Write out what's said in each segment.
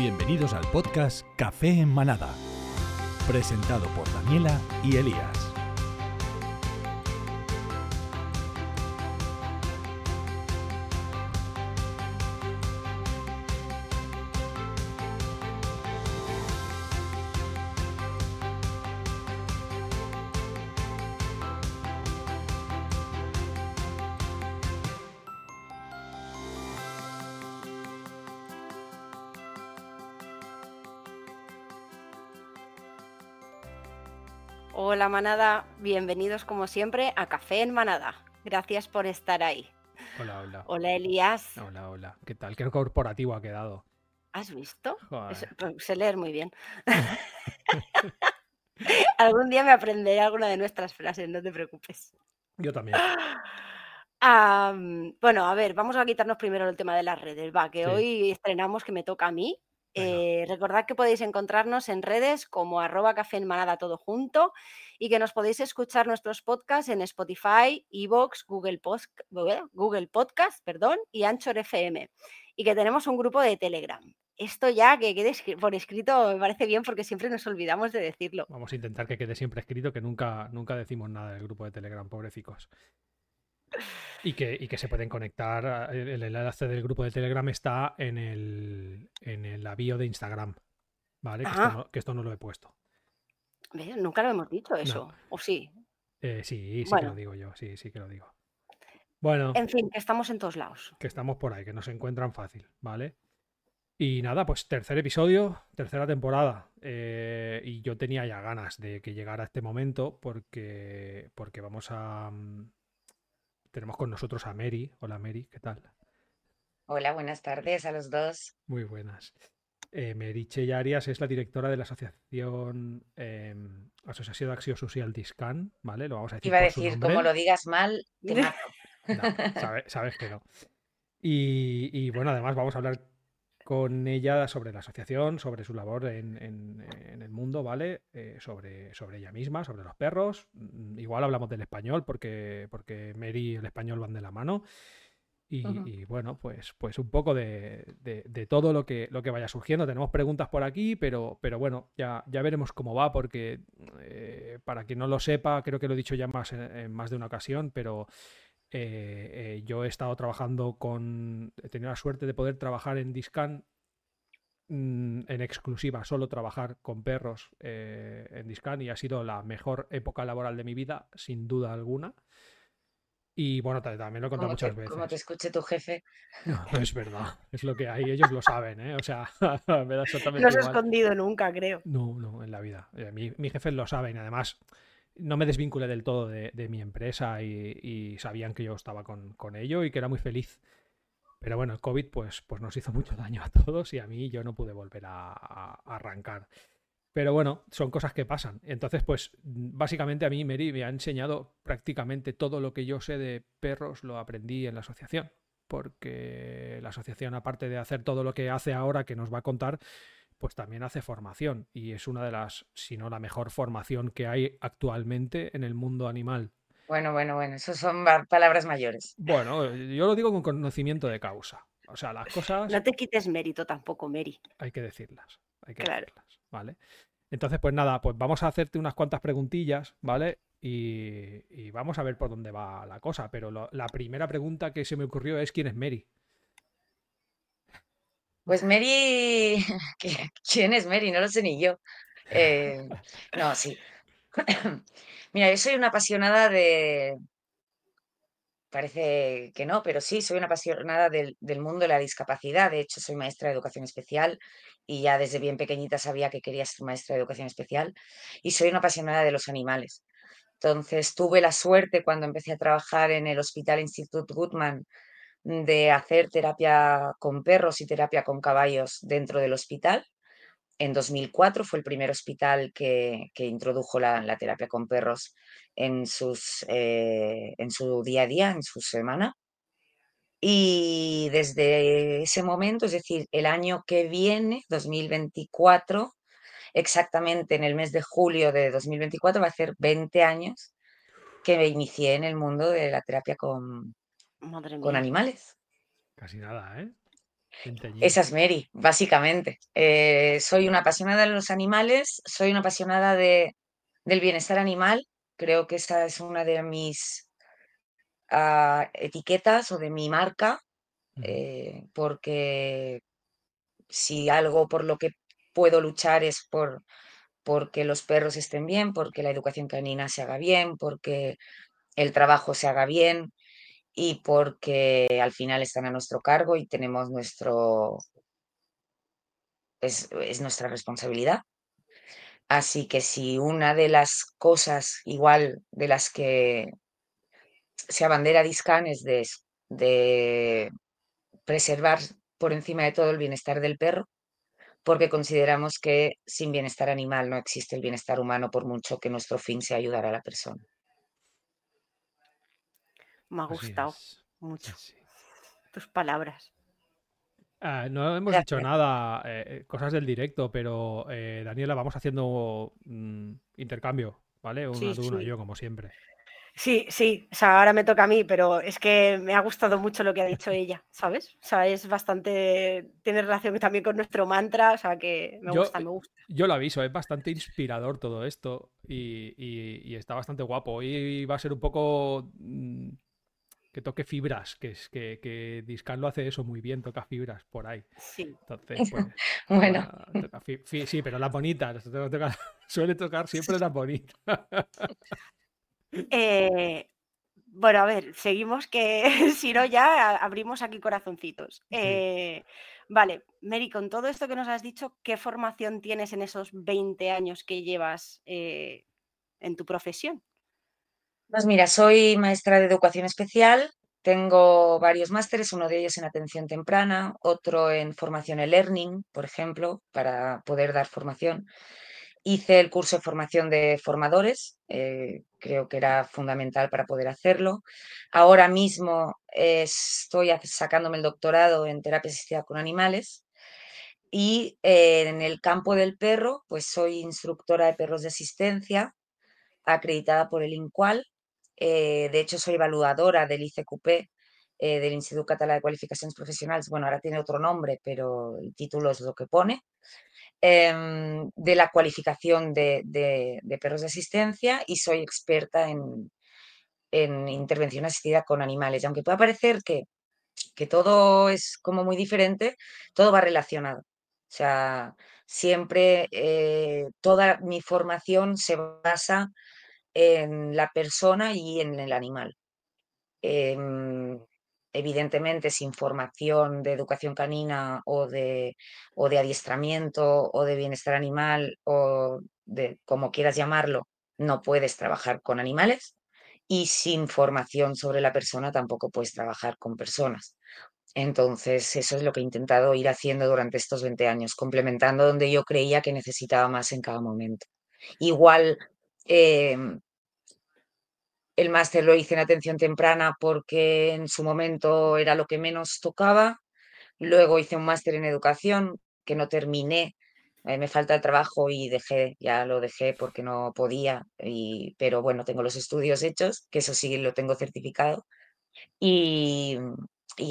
Bienvenidos al podcast Café en Manada, presentado por Daniela y Elías. Manada, bienvenidos como siempre a Café en Manada. Gracias por estar ahí. Hola, hola. Hola Elías. Hola, hola. ¿Qué tal? Qué corporativo ha quedado. ¿Has visto? Es- pues, sé leer muy bien. Algún día me aprenderé alguna de nuestras frases, no te preocupes. Yo también. Am, bueno, a ver, vamos a quitarnos primero el tema de las redes, va, que Sí. hoy estrenamos que me toca a mí. Eh, recordad que podéis encontrarnos en redes como arroba café en manada todo junto y que nos podéis escuchar nuestros podcasts en Spotify, Evox, Google, Post- Google Podcast perdón, y Anchor FM. Y que tenemos un grupo de Telegram. Esto ya que quede por escrito me parece bien porque siempre nos olvidamos de decirlo. Vamos a intentar que quede siempre escrito que nunca, nunca decimos nada del grupo de Telegram, pobrecicos. Y que, y que se pueden conectar. El, enlace del grupo de Telegram está en el, en el bio de Instagram. ¿Vale? Que, esto no, que esto no lo he puesto. ¿Ves? Nunca lo hemos dicho eso. ¿O sí? Eh, sí, sí Bueno. que lo digo yo. Sí, sí que lo digo. Bueno. En fin, que estamos en todos lados. que estamos por ahí, que nos encuentran fácil, ¿vale? Y nada, pues tercer episodio, tercera temporada. eh, y yo tenía ya ganas de que llegara este momento porque, porque vamos a... Tenemos con nosotros a Mary. Hola Mary, ¿qué tal? Hola, buenas tardes a los dos. Muy buenas. Eh, Meritxe Arias es la directora de la asociación eh, Asociación de Acción Social Discan, ¿vale? Lo vamos a decir Iba a decir, como lo digas mal, te mato. No, sabe- sabes que no. Y, y, bueno, además vamos a hablar con ella sobre la asociación, sobre su labor en, en- en el mundo, ¿vale? Eh, sobre, sobre ella misma, sobre los perros. Mm, Igual hablamos del español porque, porque Mary y el español van de la mano. Y, bueno, pues, pues un poco de, de- de todo lo que, lo que vaya surgiendo. Tenemos preguntas por aquí, pero, pero bueno, ya, ya veremos cómo va, porque eh, para quien no lo sepa, creo que lo he dicho ya más en, en más de una ocasión, pero eh, eh, yo he estado trabajando con. He tenido la suerte de poder trabajar en Discan mm, en exclusiva, solo trabajar con perros eh, en Discan y ha sido la mejor época laboral de mi vida, sin duda alguna. Y bueno, ta- también lo he contado muchas te, veces. como te escuche tu jefe. No, es verdad, es lo que hay, ellos lo saben, ¿eh? O sea, me da exactamente No se ha igual. escondido nunca, creo. No, no, en la vida. Eh, Mi, mi jefes lo saben, además no me desvinculé del todo de, mi empresa y, sabían que yo estaba con, con ello y que era muy feliz. Pero bueno, el COVID pues, pues nos hizo mucho daño a todos y a mí yo no pude volver a, arrancar. Pero bueno, son cosas que pasan. Entonces, pues básicamente a mí Mary me ha enseñado prácticamente todo lo que yo sé de perros, lo aprendí en la asociación. Porque la asociación, aparte de hacer todo lo que hace ahora, que nos va a contar, pues también hace formación. Y es una de las, si no la mejor formación que hay actualmente en el mundo animal. Bueno, bueno, bueno, eso son palabras mayores. Bueno, eh, yo lo digo con conocimiento de causa. O sea, las cosas No te quites mérito tampoco, Mary. hay que decirlas. Hay que Claro. decirlas, ¿vale? Entonces, pues nada, pues vamos a hacerte unas cuantas preguntillas, ¿vale? Y, y vamos a ver por dónde va la cosa. Pero lo- la primera pregunta que se me ocurrió es ¿quién es Mary? Pues Mary, ¿qué- ¿quién es Mary? No lo sé ni yo. Eh, no, sí. Mira, yo soy una apasionada de... Parece que no, pero sí, soy una apasionada del, del mundo de la discapacidad. De hecho, soy maestra de educación especial y ya desde bien pequeñita sabía que quería ser maestra de educación especial. Y soy una apasionada de los animales. Entonces, tuve la suerte cuando empecé a trabajar en el Hospital Institut Goodman de hacer terapia con perros y terapia con caballos dentro del hospital. En 2004 fue el primer hospital que, que introdujo la, terapia con perros en, sus, eh, en su día a día, en su semana. Y desde ese momento, es decir, el año que viene, 2024, exactamente en el mes de julio de 2024, va a ser 20 años que me inicié en el mundo de la terapia con, Madre con animales. Casi nada, ¿eh? Esa es Mary, básicamente. Eh, soy una apasionada de los animales, soy una apasionada de, del bienestar animal. Creo que esa es una de mis ah, etiquetas o de mi marca, eh, porque si algo por lo que puedo luchar es por porque los perros estén bien, porque la educación canina se haga bien, porque el trabajo se haga bien y porque al final están a nuestro cargo y tenemos nuestro es, es nuestra responsabilidad. Así que si una de las cosas igual de las que se abandera Discan es de, de preservar por encima de todo el bienestar del perro, porque consideramos que sin bienestar animal no existe el bienestar humano por mucho que nuestro fin sea ayudar a la persona. Me ha gustado mucho tus palabras. Ah, no hemos dicho nada, eh, eh, cosas del directo, pero eh, Daniela, vamos haciendo mm, intercambio, ¿vale? Una tú, una yo, como siempre. Sí, sí, o sea, ahora me toca a mí, pero es que me ha gustado mucho lo que ha dicho ella, ¿sabes? O sea, es bastante, tiene relación también con nuestro mantra, o sea, que me gusta, me gusta. Yo lo aviso, es bastante inspirador todo esto y, está bastante guapo. Hoy va a ser un poco mm, que toque fibras, que es que, que Discan lo hace eso muy bien, toca fibras por ahí. Sí. Entonces, pues, bueno. sí, pero las bonitas, suele tocar siempre las bonitas. Eh, bueno, a ver, seguimos que si no ya abrimos aquí corazoncitos. Eh, vale, Mary, con todo esto que nos has dicho, ¿qué formación tienes en esos 20 años que llevas eh, en tu profesión? Pues mira, soy maestra de educación especial, tengo varios másteres, uno de ellos en atención temprana, otro en formación e learning, por ejemplo, para poder dar formación. Hice el curso de formación de formadores, eh, creo que era fundamental para poder hacerlo. Ahora mismo estoy sacándome el doctorado en terapia asistida con animales y eh, en el campo del perro, pues soy instructora de perros de asistencia acreditada por el INCUAL. Eh, de hecho, soy evaluadora del ICQP, del Instituto Catalán de Cualificaciones Profesionales. Bueno, ahora tiene otro nombre, pero el título es lo que pone. Em, de la cualificación de, perros de asistencia y soy experta en, intervención asistida con animales. aunque pueda parecer que, todo es como muy diferente, todo va relacionado. O sea, siempre eh, toda mi formación se basa en la persona y en el animal. Em, evidentemente sin formación de educación canina o de, o de adiestramiento o de bienestar animal o de como quieras llamarlo, no puedes trabajar con animales y sin formación sobre la persona tampoco puedes trabajar con personas. Entonces, eso es lo que he intentado ir haciendo durante estos 20 años, complementando donde yo creía que necesitaba más en cada momento. Igual, em, el máster lo hice en atención temprana porque en su momento era lo que menos tocaba. Luego hice un máster en educación que no terminé. Eh, me falta trabajo y dejé, ya lo dejé porque no podía, pero bueno, tengo los estudios hechos, que eso sí lo tengo certificado. Y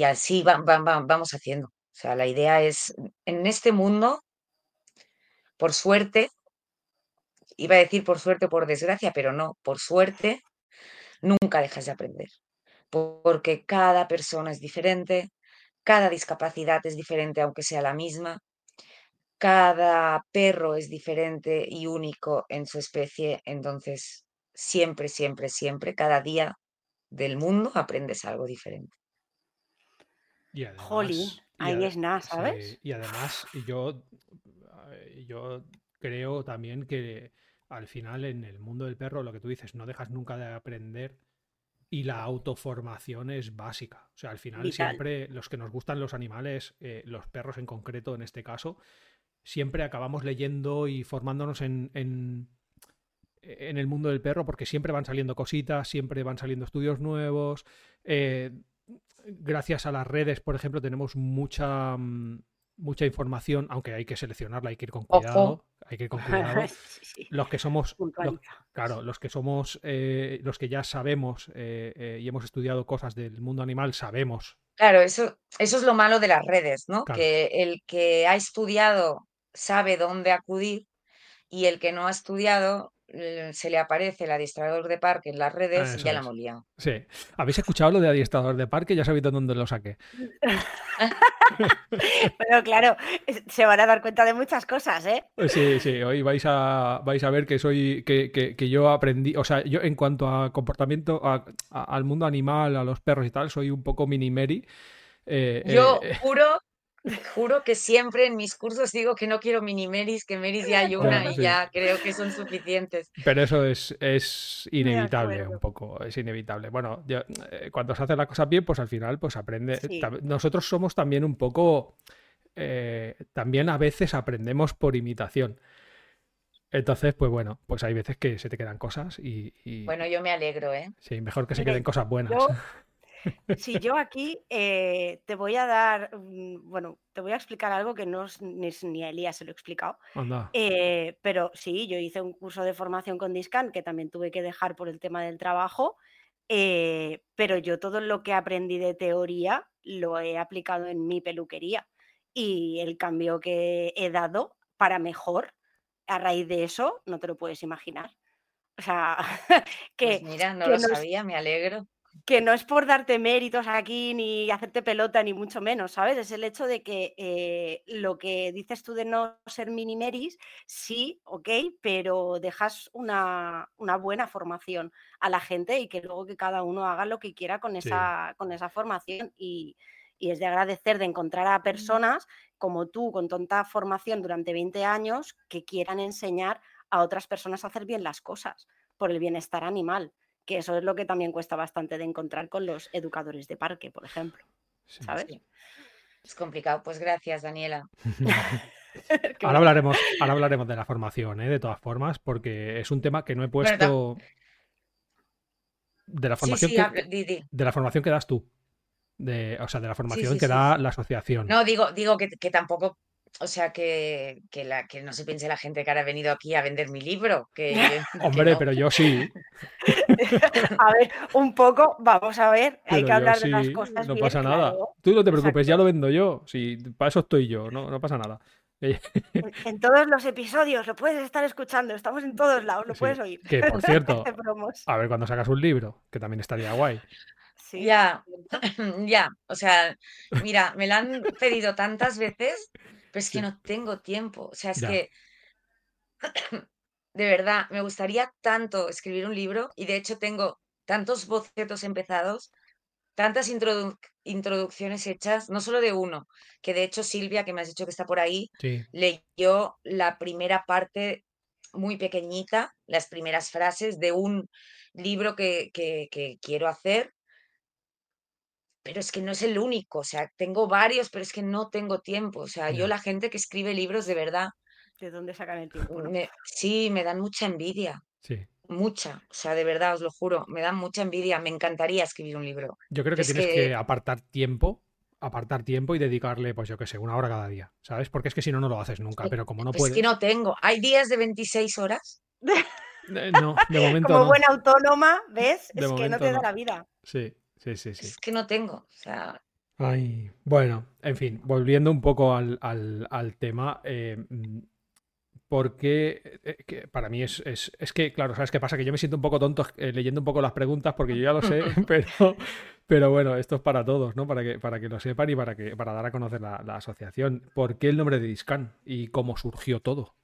así vamos haciendo. O sea, la idea es, en este mundo, por suerte, iba a decir por suerte o por desgracia, pero no, por suerte, nunca dejas de aprender, porque cada persona es diferente, cada discapacidad es diferente aunque sea la misma, cada perro es diferente y único en su especie, entonces siempre, siempre, siempre, cada día del mundo aprendes algo diferente. Y además, ahí es nada, ¿sabes? y además, yo, yo creo también que al final en el mundo del perro, lo que tú dices, no dejas nunca de aprender y la autoformación es básica. O sea, al final siempre los que nos gustan los animales, eh, los perros en concreto en este caso, siempre acabamos leyendo y formándonos en, en, el mundo del perro porque siempre van saliendo cositas, siempre van saliendo estudios nuevos. Eh, gracias a las redes, por ejemplo, tenemos mucha... Mm, mucha información, aunque hay que seleccionarla, hay que ir con cuidado, hay que ir con cuidado. los que somos, los- claro, los que somos, eh, los que ya sabemos eh, eh, y hemos estudiado cosas del mundo animal, sabemos. Claro, eso, eso es lo malo de las redes, ¿no? Claro. Que el que ha estudiado sabe dónde acudir y el que no ha estudiado se le aparece el adiestrador de parque en las redes y ya la es. liado. Sí. ¿Habéis escuchado lo de adiestrador de parque? Ya sabéis de dónde lo saqué. Pero claro, se van a dar cuenta de muchas cosas, ¿eh? Sí, sí, hoy vais a, vais a ver que soy, que, que- que yo aprendí, o sea, yo en cuanto a comportamiento, a- a- al mundo animal, a los perros y tal, soy un poco mini Mary. Eh, Yo eh, juro, juro que siempre en mis cursos digo que no quiero mini meris, que meris ya hay una y ya creo que son suficientes. pero eso es, es inevitable un poco, es inevitable. Bueno, yo, eh, cuando se hace la cosa bien, pues al final pues aprende. Sí. tam- Nosotros somos también un poco, eh, también a veces aprendemos por imitación. Entonces, pues bueno, pues hay veces que se te quedan cosas y, y Bueno, yo me alegro, ¿eh? sí, mejor que se Mire, queden cosas buenas. Yo, si yo aquí eh, te voy a dar, mm, bueno, te voy a explicar algo que no es- ni, ni a Elías se lo he explicado. Anda. Eh, pero sí, yo hice un curso de formación con Discan que también tuve que dejar por el tema del trabajo, eh, pero yo todo lo que aprendí de teoría lo he aplicado en mi peluquería y el cambio que he dado para mejor a raíz de eso no te lo puedes imaginar. O sea, Pues que, mira, no que lo sabía, me alegro. Que no es por darte méritos aquí ni hacerte pelota ni mucho menos, ¿sabes? Es el hecho de que eh, lo que dices tú de no ser minimeris, sí, ok, pero dejas una, una buena formación a la gente y que luego que cada uno haga lo que quiera con Sí. esa, con esa formación y, y es de agradecer de encontrar a personas como tú con tanta formación durante 20 años que quieran enseñar a otras personas a hacer bien las cosas por el bienestar animal que eso es lo que también cuesta bastante de encontrar con los educadores de parque, por ejemplo, Sí. ¿sabes? Sí. Es complicado. Pues gracias, Daniela. Ahora hablaremos, ahora hablaremos de la formación, ¿eh? de todas formas, porque es un tema que no he puesto de la Sí, formación sí, que, habla- di, di. de la formación que das tú. De, o sea, de la formación sí, que sí, da la asociación. No, digo, digo que, que tampoco, o sea, que, que, la, que no se piense la gente que ahora ha venido aquí a vender mi libro, que, Hombre, no. pero yo sí. A ver, un poco, vamos a ver, Pero hay que hablar de las cosas no bien, pasa nada. claro. Tú no te preocupes, ya lo vendo yo. Sí, para eso estoy yo, no, no pasa nada. En, todos los episodios lo puedes estar escuchando, estamos en todos lados, lo sí. puedes oír. Que por cierto, a ver cuando sacas un libro, que también estaría guay. Sí, Ya, ya, o sea, mira, me lo han pedido tantas veces, pero es que Sí. no tengo tiempo. O sea, es Ya. que de verdad me gustaría tanto escribir un libro y de hecho tengo tantos bocetos empezados, tantas introdu- introducciones hechas, no solo de uno, que de hecho Silvia, que me has dicho que está por ahí, Sí, leyó la primera parte muy pequeñita, las primeras frases de un libro que, que- que quiero hacer, pero es que no es el único, o sea, tengo varios, pero es que no tengo tiempo, o sea, yo la gente que escribe libros de verdad, ¿De dónde sacan el tiempo? no? me- sí, me dan mucha envidia, sí. mucha, o sea, de verdad, os lo juro, me dan mucha envidia, me encantaría escribir un libro. Yo creo que es tienes que que, apartar tiempo, apartar tiempo y dedicarle, pues yo qué sé, una hora cada día, ¿sabes? Porque es que si no, no lo haces nunca, pero como no es que puedes... no tengo, hay días de 26 horas, Eh, no, de momento Como no. buena autónoma, ¿ves? De Es que no te da no. la vida. Sí, sí, sí, sí. es que no tengo, o sea, Ay, bueno, en fin, volviendo un poco al, al- al tema, eh, mm, porque eh, que para mí es, es, es que, claro, ¿sabes qué pasa? Que yo me siento un poco tonto eh, leyendo un poco las preguntas porque yo ya lo sé, pero, pero bueno, esto es para todos, ¿no? Para que, para que lo sepan y para, que, para dar a conocer la, la asociación. ¿Por qué el nombre de Discan y cómo surgió todo?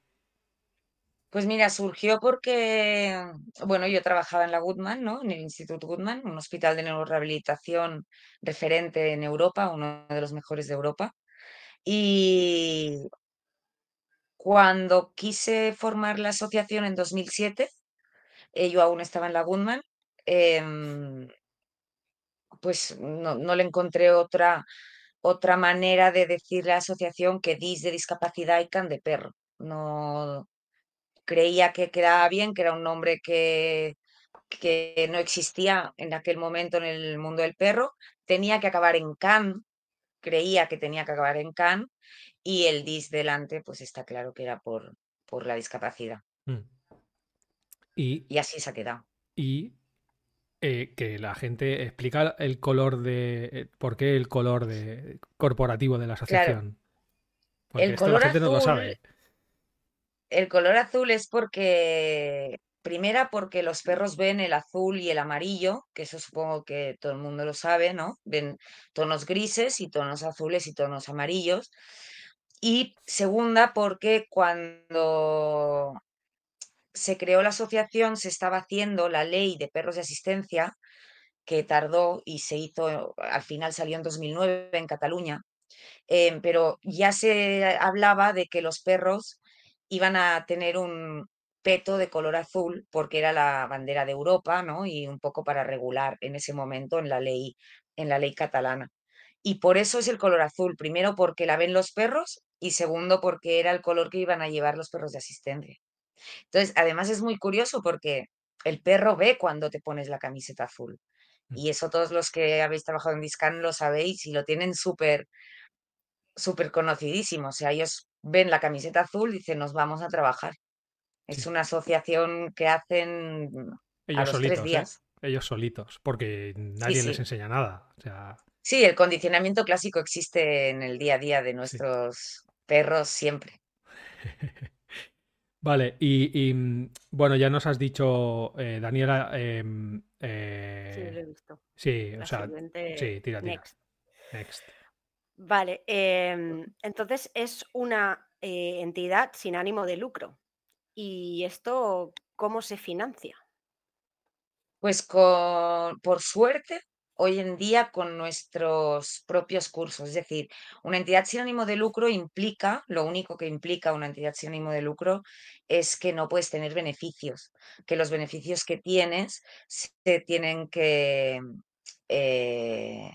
Pues mira, surgió porque, bueno, yo trabajaba en la Goodman, ¿no? En el Instituto Goodman, un hospital de neurorehabilitación referente en Europa, uno de los mejores de Europa. Y cuando quise formar la asociación en 2007, eh, yo aún estaba en la Goodman, em, pues no, no le encontré otra, otra manera de decir la asociación que DIS de discapacidad y CAN de perro. No, creía que quedaba bien, que era un nombre que, que no existía en aquel momento en el mundo del perro, tenía que acabar en can, creía que tenía que acabar en can, y el dis delante, pues está claro que era por, por la discapacidad. Mm. Y, Y así se ha quedado. y eh, que la gente explica el color de. eh, ¿Por qué el color de corporativo de la asociación? Porque El esto color la gente no lo sabe. El color azul es porque, primera, porque los perros ven el azul y el amarillo, que eso supongo que todo el mundo lo sabe, ¿no? Ven tonos grises y tonos azules y tonos amarillos. Y segunda, porque cuando se creó la asociación se estaba haciendo la ley de perros de asistencia, que tardó y se hizo, al final salió en 2009 en Cataluña, em, pero ya se hablaba de que los perros iban a tener un peto de color azul porque era la bandera de Europa, ¿no? Y un poco para regular en ese momento en la ley, en la ley catalana. Y por eso es el color azul, primero porque la ven los perros y segundo porque era el color que iban a llevar los perros de asistencia. Entonces, además es muy curioso porque el perro ve cuando te pones la camiseta azul. Mm. Y eso todos los que habéis trabajado en Discan lo sabéis y lo tienen súper súper conocidísimo. O sea, ellos ven la camiseta azul y dicen, nos vamos a trabajar. Es una asociación que hacen a Ellos los solitos, tres ¿eh? días. Ellos solitos, porque nadie les sí. enseña nada. O sea, Sí, el condicionamiento clásico existe en el día a día de nuestros perros siempre. Vale, y, y, mm, bueno, ya nos has dicho, eh, Daniela, em, Sí, lo eh, he visto. sí, o sea, sí, tira, tira. next. Next. Vale, em, entonces es una eh, entidad sin ánimo de lucro. ¿Y esto cómo se financia? Pues con, por suerte, hoy en día con nuestros propios cursos. Es decir, una entidad sin ánimo de lucro implica, lo único que implica una entidad sin ánimo de lucro es que no puedes tener beneficios, que los beneficios que tienes se tienen que eh,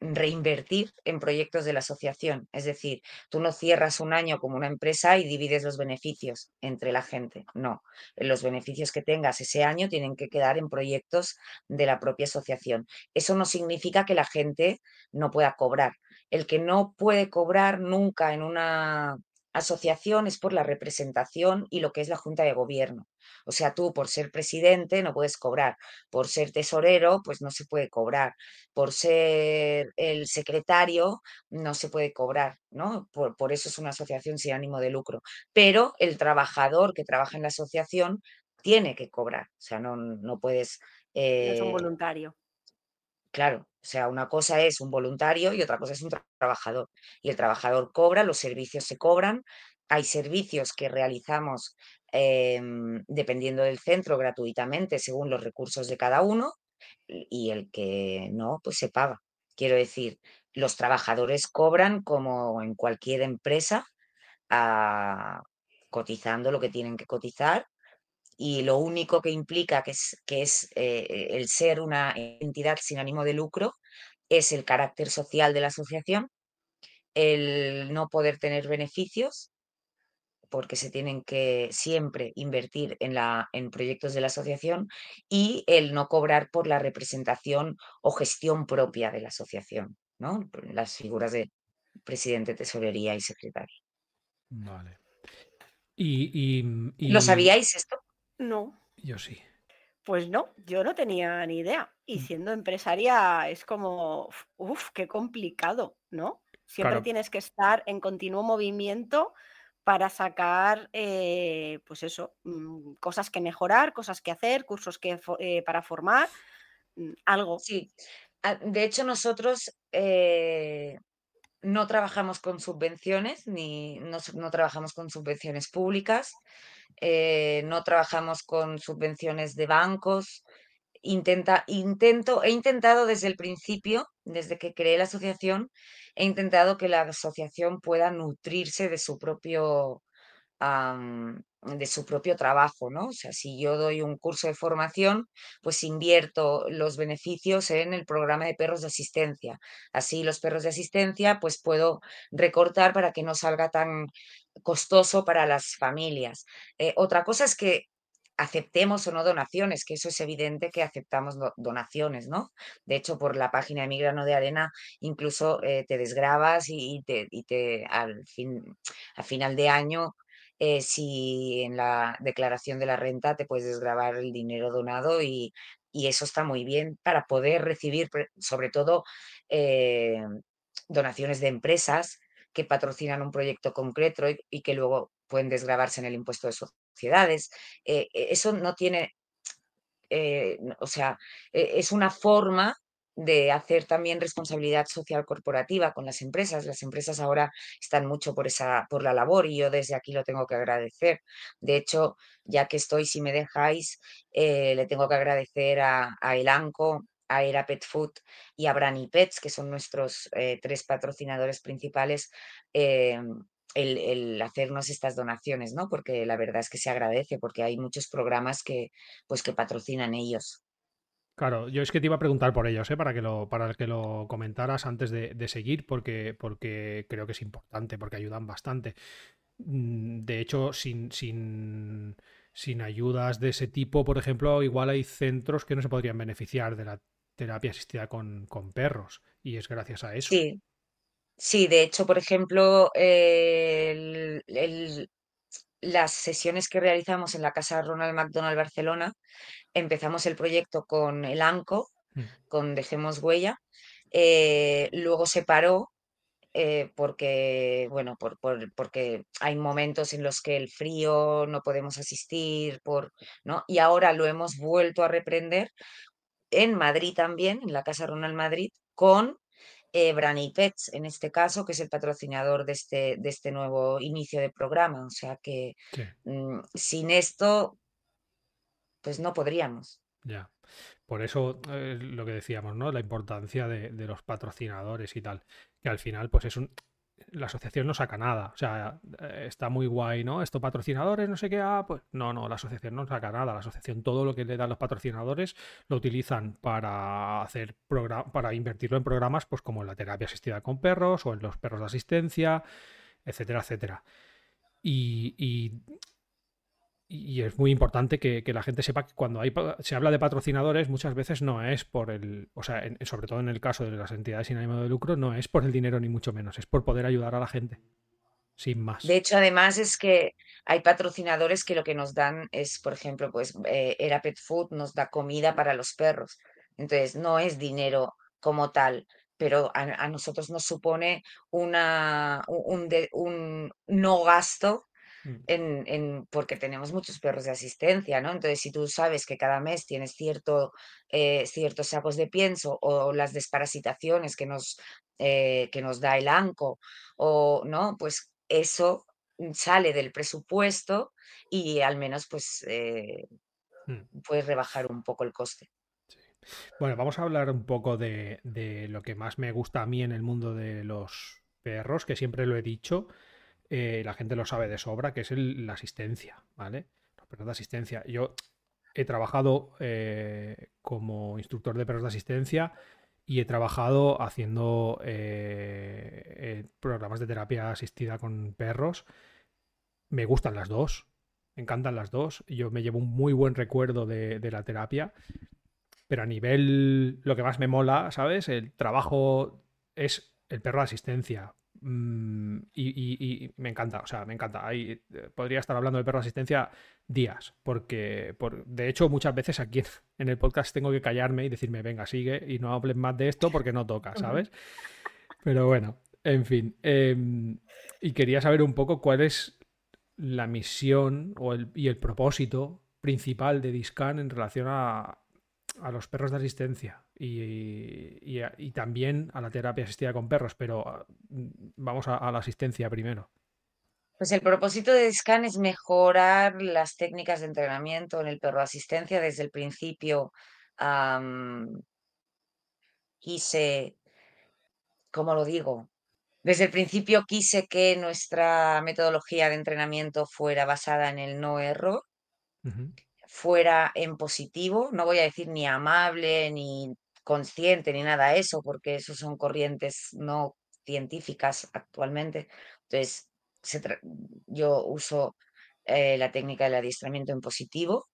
reinvertir en proyectos de la asociación. Es decir, tú no cierras un año como una empresa y divides los beneficios entre la gente. No, los beneficios que tengas ese año tienen que quedar en proyectos de la propia asociación. Eso no significa que la gente no pueda cobrar. El que no puede cobrar nunca en una asociación es por la representación y lo que es la junta de gobierno. O sea, tú por ser presidente no puedes cobrar, por ser tesorero pues no se puede cobrar, por ser el secretario no se puede cobrar, ¿no? Por, por eso es una asociación sin ánimo de lucro. Pero el trabajador que trabaja en la asociación tiene que cobrar, o sea, no, no puedes... No es un eh, voluntario. Claro, o sea, una cosa es un voluntario y otra cosa es un tra- trabajador. Y el trabajador cobra, los servicios se cobran. Hay servicios que realizamos em, dependiendo del centro gratuitamente según los recursos de cada uno y el que no, pues se paga. Quiero decir, los trabajadores cobran como en cualquier empresa, ah, cotizando lo que tienen que cotizar y lo único que implica que es, que es eh, el ser una entidad sin ánimo de lucro es el carácter social de la asociación, el no poder tener beneficios, porque se tienen que siempre invertir en, la, en proyectos de la asociación, y el no cobrar por la representación o gestión propia de la asociación, ¿no? Las figuras de presidente, tesorería y secretario. Vale. Y, y, ¿Lo sabíais esto? No, Yo sí. pues no, yo no tenía ni idea. Y Mm. siendo empresaria es como, uff, qué complicado, ¿no? Siempre Claro. tienes que estar en continuo movimiento para sacar, eh, pues eso, mm, cosas que mejorar, cosas que hacer, cursos que eh, para formar, mm, algo. Sí. Ah, De hecho, nosotros eh, no trabajamos con subvenciones, ni no trabajamos con subvenciones públicas, eh, no trabajamos con subvenciones de bancos. Intenta, intento, he intentado desde el principio, desde que creé la asociación, he intentado que la asociación pueda nutrirse de su propio, de su propio trabajo, ¿no? O sea, si yo doy un curso de formación, pues invierto los beneficios en el programa de perros de asistencia. Así los perros de asistencia, pues puedo recortar para que no salga tan costoso para las familias. Eh, otra cosa es que aceptemos o no donaciones, que eso es evidente que aceptamos do- donaciones, ¿no? De hecho, por la página de Mi Grano de Arena, incluso eh, te desgrabas y, te, al fin, final de año eh, si en la declaración de la renta te puedes desgravar el dinero donado y, y eso está muy bien para poder recibir, sobre todo, donaciones de empresas que patrocinan un proyecto concreto y, que luego pueden desgravarse en el impuesto de sociedades. Eh, eso no tiene, o sea, es una forma de hacer también responsabilidad social corporativa con las empresas. Las empresas ahora están mucho por, esa, por la labor y yo desde aquí lo tengo que agradecer. De hecho, ya que estoy, si me dejáis, eh, le tengo que agradecer a, Elanco, a Era Pet Food y a Brani Pets, que son nuestros eh, tres patrocinadores principales, eh, el, el, hacernos estas donaciones, ¿no? Porque la verdad es que se agradece, porque hay muchos programas que, pues, que patrocinan ellos. Claro, yo es que te iba a preguntar por ellos, ¿eh? para que lo, para que lo comentaras antes de, seguir, porque, porque creo que es importante, porque ayudan bastante. Mm, de hecho, sin, sin, sin ayudas de ese tipo, por ejemplo, igual hay centros que no se podrían beneficiar de la terapia asistida con, perros, y es gracias a eso. Sí, sí, de hecho, por ejemplo, las sesiones que realizamos en la Casa Ronald McDonald Barcelona empezamos el proyecto con el ANCO, mm. con Dejemos Huella, eh, luego se paró eh, porque, bueno, por, porque hay momentos en los que el frío no podemos asistir, por, ¿no? y ahora lo hemos vuelto a reprender en Madrid también, en la Casa Ronald Madrid, con eh, Brani Pets, en este caso, que es el patrocinador de este, de este nuevo inicio de programa. O sea que mm, sin esto pues no podríamos. Ya. Por eso eh, lo que decíamos, ¿no? La importancia de, los patrocinadores y tal. Que al final, pues es un. La asociación no saca nada. O sea, eh, está muy guay, ¿no? Esto patrocinadores, no sé qué. Ah, pues. No, no, la asociación no saca nada. La asociación, todo lo que le dan los patrocinadores, lo utilizan para hacer para invertirlo en programas, pues como la terapia asistida con perros, o en los perros de asistencia, etcétera, etcétera. y es muy importante que, la gente sepa que cuando hay, se habla de patrocinadores muchas veces no es por el, o sea, sobre todo en el caso de las entidades sin ánimo de lucro, no es por el dinero ni mucho menos, es por poder ayudar a la gente, sin más. De hecho, además es que hay patrocinadores que lo que nos dan es, por ejemplo, pues eh, Era Pet Food nos da comida para los perros, entonces no es dinero como tal, pero a, nosotros nos supone una, un, un no gasto Mm. en, porque tenemos muchos perros de asistencia, ¿no? Entonces, si tú sabes que cada mes tienes cierto, eh, ciertos sacos de pienso o las desparasitaciones que nos, eh, que nos da el ANCO, o, ¿no? Pues eso sale del presupuesto y al menos pues eh, mm. puedes rebajar un poco el coste. Bueno, vamos a hablar un poco de, de, lo que más me gusta a mí en el mundo de los perros, que siempre lo he dicho, eh, la gente lo sabe de sobra, que es la asistencia, ¿vale? Los perros de asistencia. Yo he trabajado eh, como instructor de perros de asistencia y he trabajado haciendo eh, programas de terapia asistida con perros. Me gustan las dos, me encantan las dos. Yo me llevo un muy buen recuerdo de, de la terapia, pero a nivel, lo que más me mola, ¿sabes? El trabajo es el perro de asistencia, Mm, y, me encanta, o sea, me encanta. Ahí, eh, podría estar hablando de perro asistencia días, porque por, de hecho muchas veces aquí en el podcast tengo que callarme y decirme, venga, sigue y no hables más de esto porque no toca, ¿sabes? Pero bueno, en fin. Em, y quería saber un poco cuál es la misión o el, y el propósito principal de Discan en relación a, a los perros de asistencia y, también a la terapia asistida con perros, pero ah, vamos a, la asistencia primero. Pues el propósito de Scan es mejorar las técnicas de entrenamiento en el perro de asistencia. Desde el principio quise, ¿cómo lo digo? Desde el principio quise que nuestra metodología de entrenamiento fuera basada en el no error, fuera en positivo, no voy a decir ni amable, ni consciente, ni nada de eso, porque eso son corrientes no científicas actualmente. Entonces, yo uso eh, la técnica del adiestramiento en positivo.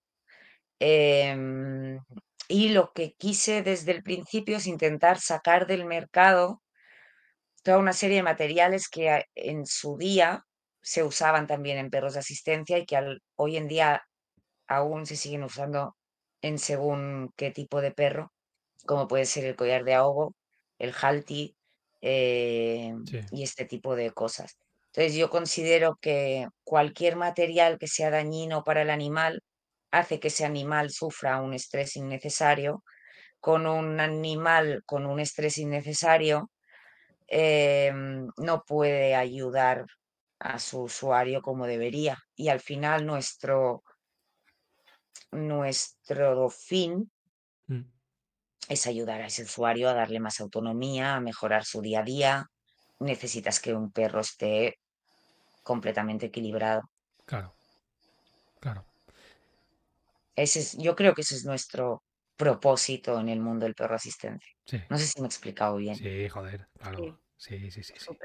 Em, y lo que quise desde el principio es intentar sacar del mercado toda una serie de materiales que en su día se usaban también en perros de asistencia y que hoy en día aún se siguen usando en según qué tipo de perro, como puede ser el collar de ahogo, el halti eh, Sí. y este tipo de cosas. Entonces yo considero que cualquier material que sea dañino para el animal hace que ese animal sufra un estrés innecesario. Con un animal con un estrés innecesario em, no puede ayudar a su usuario como debería. Y al final nuestro, nuestro fin Mm, es ayudar a ese usuario a darle más autonomía, a mejorar su día a día. Necesitas que un perro esté completamente equilibrado. Claro. Claro. Ese es, yo creo que ese es nuestro propósito en el mundo del perro asistente. Sí. No sé si me he explicado bien. Sí, joder, claro. Sí, sí, sí, sí.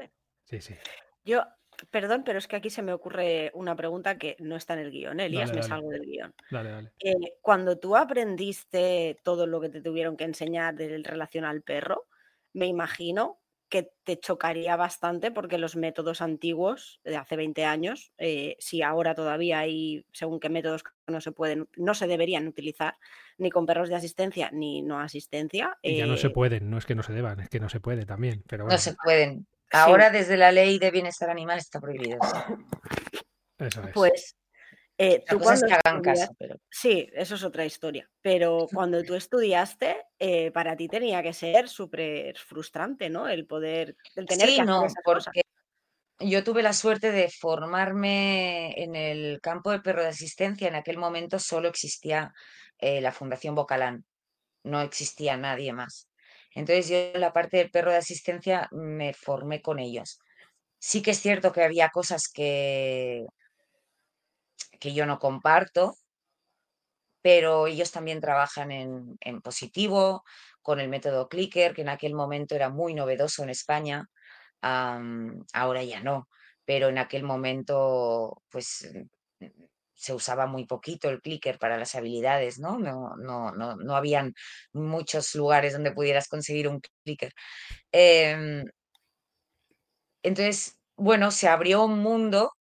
Sí, sí. Yo, perdón, pero es que aquí se me ocurre una pregunta que no está en el guion, ¿eh, Elías, Dale, me dale. salgo del guion. Dale, dale. Eh, cuando tú aprendiste todo lo que te tuvieron que enseñar del relación al perro, me imagino que te chocaría bastante porque los métodos antiguos de hace 20 años, eh, si ahora todavía hay según qué métodos no se pueden, no se deberían utilizar ni con perros de asistencia ni no asistencia. Y ya no se eh, pueden, no es que no se deban, es que no se puede también. Pero No bueno, se pueden. Ahora desde la ley de bienestar animal está prohibido. sí. eso es. Pues eh, tú cosa es cuando que hagan estudias- caso, pero Sí, eso es otra historia. Pero cuando tú estudiaste, eh, para ti tenía que ser súper frustrante, ¿no? El poder, el tener sí, que hacer no, cosas. porque yo tuve la suerte de formarme en el campo de perro de asistencia. En aquel momento solo existía eh, la Fundación Bocalán, no existía nadie más. Entonces yo en la parte del perro de asistencia me formé con ellos. Sí que es cierto que había cosas que, que yo no comparto, pero ellos también trabajan en, en positivo, con el método clicker, que en aquel momento era muy novedoso en España, ahora ya no, pero en aquel momento pues se usaba muy poquito el clicker para las habilidades, ¿no? No, no, no, no habían muchos lugares donde pudieras conseguir un clicker. Em, entonces, bueno, se abrió un mundo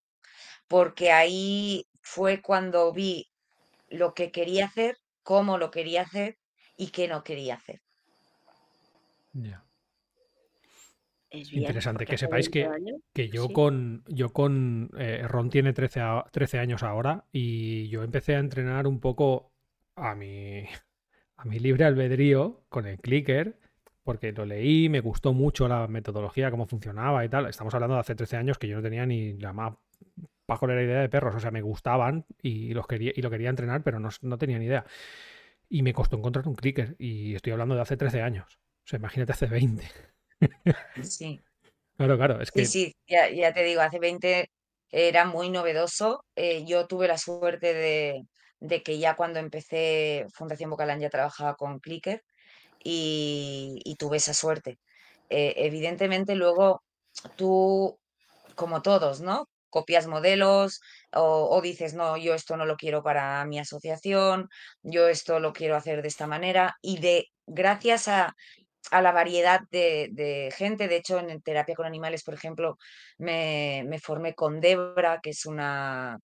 porque ahí fue cuando vi lo que quería hacer, cómo lo quería hacer y qué no quería hacer. Ya. Es bien, Interesante que sepáis 20 que, que yo sí. con yo con eh, Ron tiene 13, a- 13 años ahora y yo empecé a entrenar un poco a mi a mi libre albedrío con el clicker porque lo leí, me gustó mucho la metodología, cómo funcionaba y tal. Estamos hablando de hace 13 años que yo no tenía ni la más pajolera idea de perros, o sea, me gustaban y los quería y lo quería entrenar, pero no, no tenía ni idea. Y me costó encontrar un clicker y estoy hablando de hace 13 años. O sea, imagínate hace 20. Sí, Claro, claro, es que sí, sí, ya, ya te digo, hace 20 era muy novedoso. Eh, yo tuve la suerte de, de que ya cuando empecé Fundación Bocalán ya trabajaba con Clicker y, y tuve esa suerte. Eh, evidentemente luego tú, como todos, ¿no? Copias modelos o, o dices, no, yo esto no lo quiero para mi asociación, yo esto lo quiero hacer de esta manera y de gracias a, a la variedad de, gente, de hecho en terapia con animales, por ejemplo, me, formé con Debra, que es una,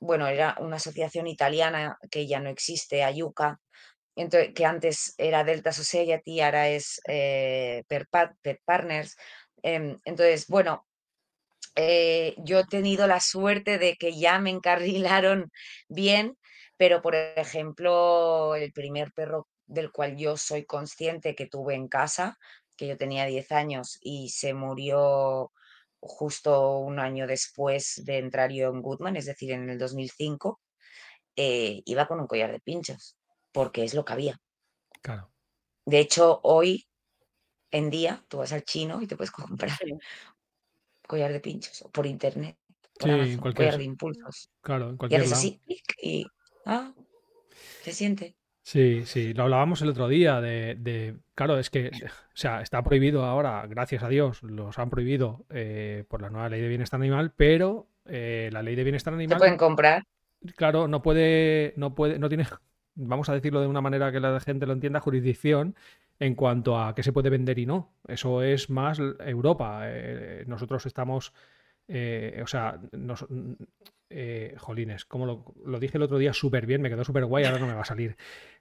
bueno, era una asociación italiana que ya no existe, Ayuca, entonces, que antes era Delta Society, ahora es eh, Per Partners. Em, entonces, bueno, eh, yo he tenido la suerte de que ya me encarrilaron bien, pero por ejemplo, el primer perro del cual yo soy consciente que tuve en casa, que yo tenía 10 años y se murió justo un año después de entrar yo en Goodman, es decir, en el 2005, eh, iba con un collar de pinchos, porque es lo que había. claro. De hecho, hoy en día tú vas al chino y te puedes comprar Sí. collar de pinchos por internet, por Sí, en Amazon, cualquier collar de impulsos. Claro, en Y haces lado. así y ah, se siente. Sí, sí, lo hablábamos el otro día de, de- claro, es que, o sea, está prohibido ahora, gracias a Dios, los han prohibido eh, por la nueva ley de bienestar animal, pero eh, la ley de bienestar Se animal, pueden comprar. claro, no puede, no puede, no tiene, vamos a decirlo de una manera que la gente lo entienda, jurisdicción en cuanto a qué se puede vender y no. Eso es más Europa. Eh, nosotros estamos eh, o sea, nos, eh, jolines, como lo, lo, dije el otro día súper bien, me quedó súper guay, ahora no me va a salir.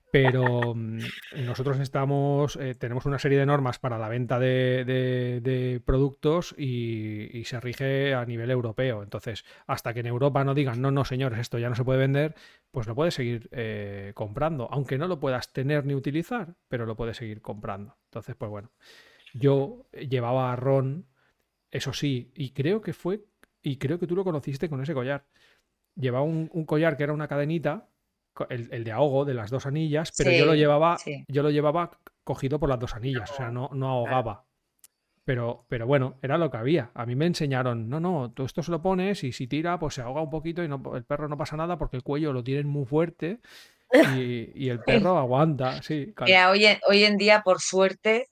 Pero mm, nosotros estamos, eh, tenemos una serie de normas para la venta de, productos y, se rige a nivel europeo. Entonces, hasta que en Europa no digan, no, no, señores, esto ya no se puede vender, pues lo puedes seguir eh, comprando. Aunque no lo puedas tener ni utilizar, pero lo puedes seguir comprando. Entonces, pues bueno, yo llevaba a Ron, eso sí, y creo que fue, y creo que tú lo conociste con ese collar. Llevaba un collar que era una cadenita el, de ahogo de las dos anillas, pero yo lo llevaba, yo lo llevaba cogido por las dos anillas, o sea, no, no ahogaba. Pero, pero bueno, era lo que había. A mí me enseñaron, no, no, tú esto se lo pones y si tira, pues se ahoga un poquito y no, el perro no pasa nada porque el cuello lo tienen muy fuerte y, el perro aguanta. Sí, hoy, en, hoy en día, por suerte,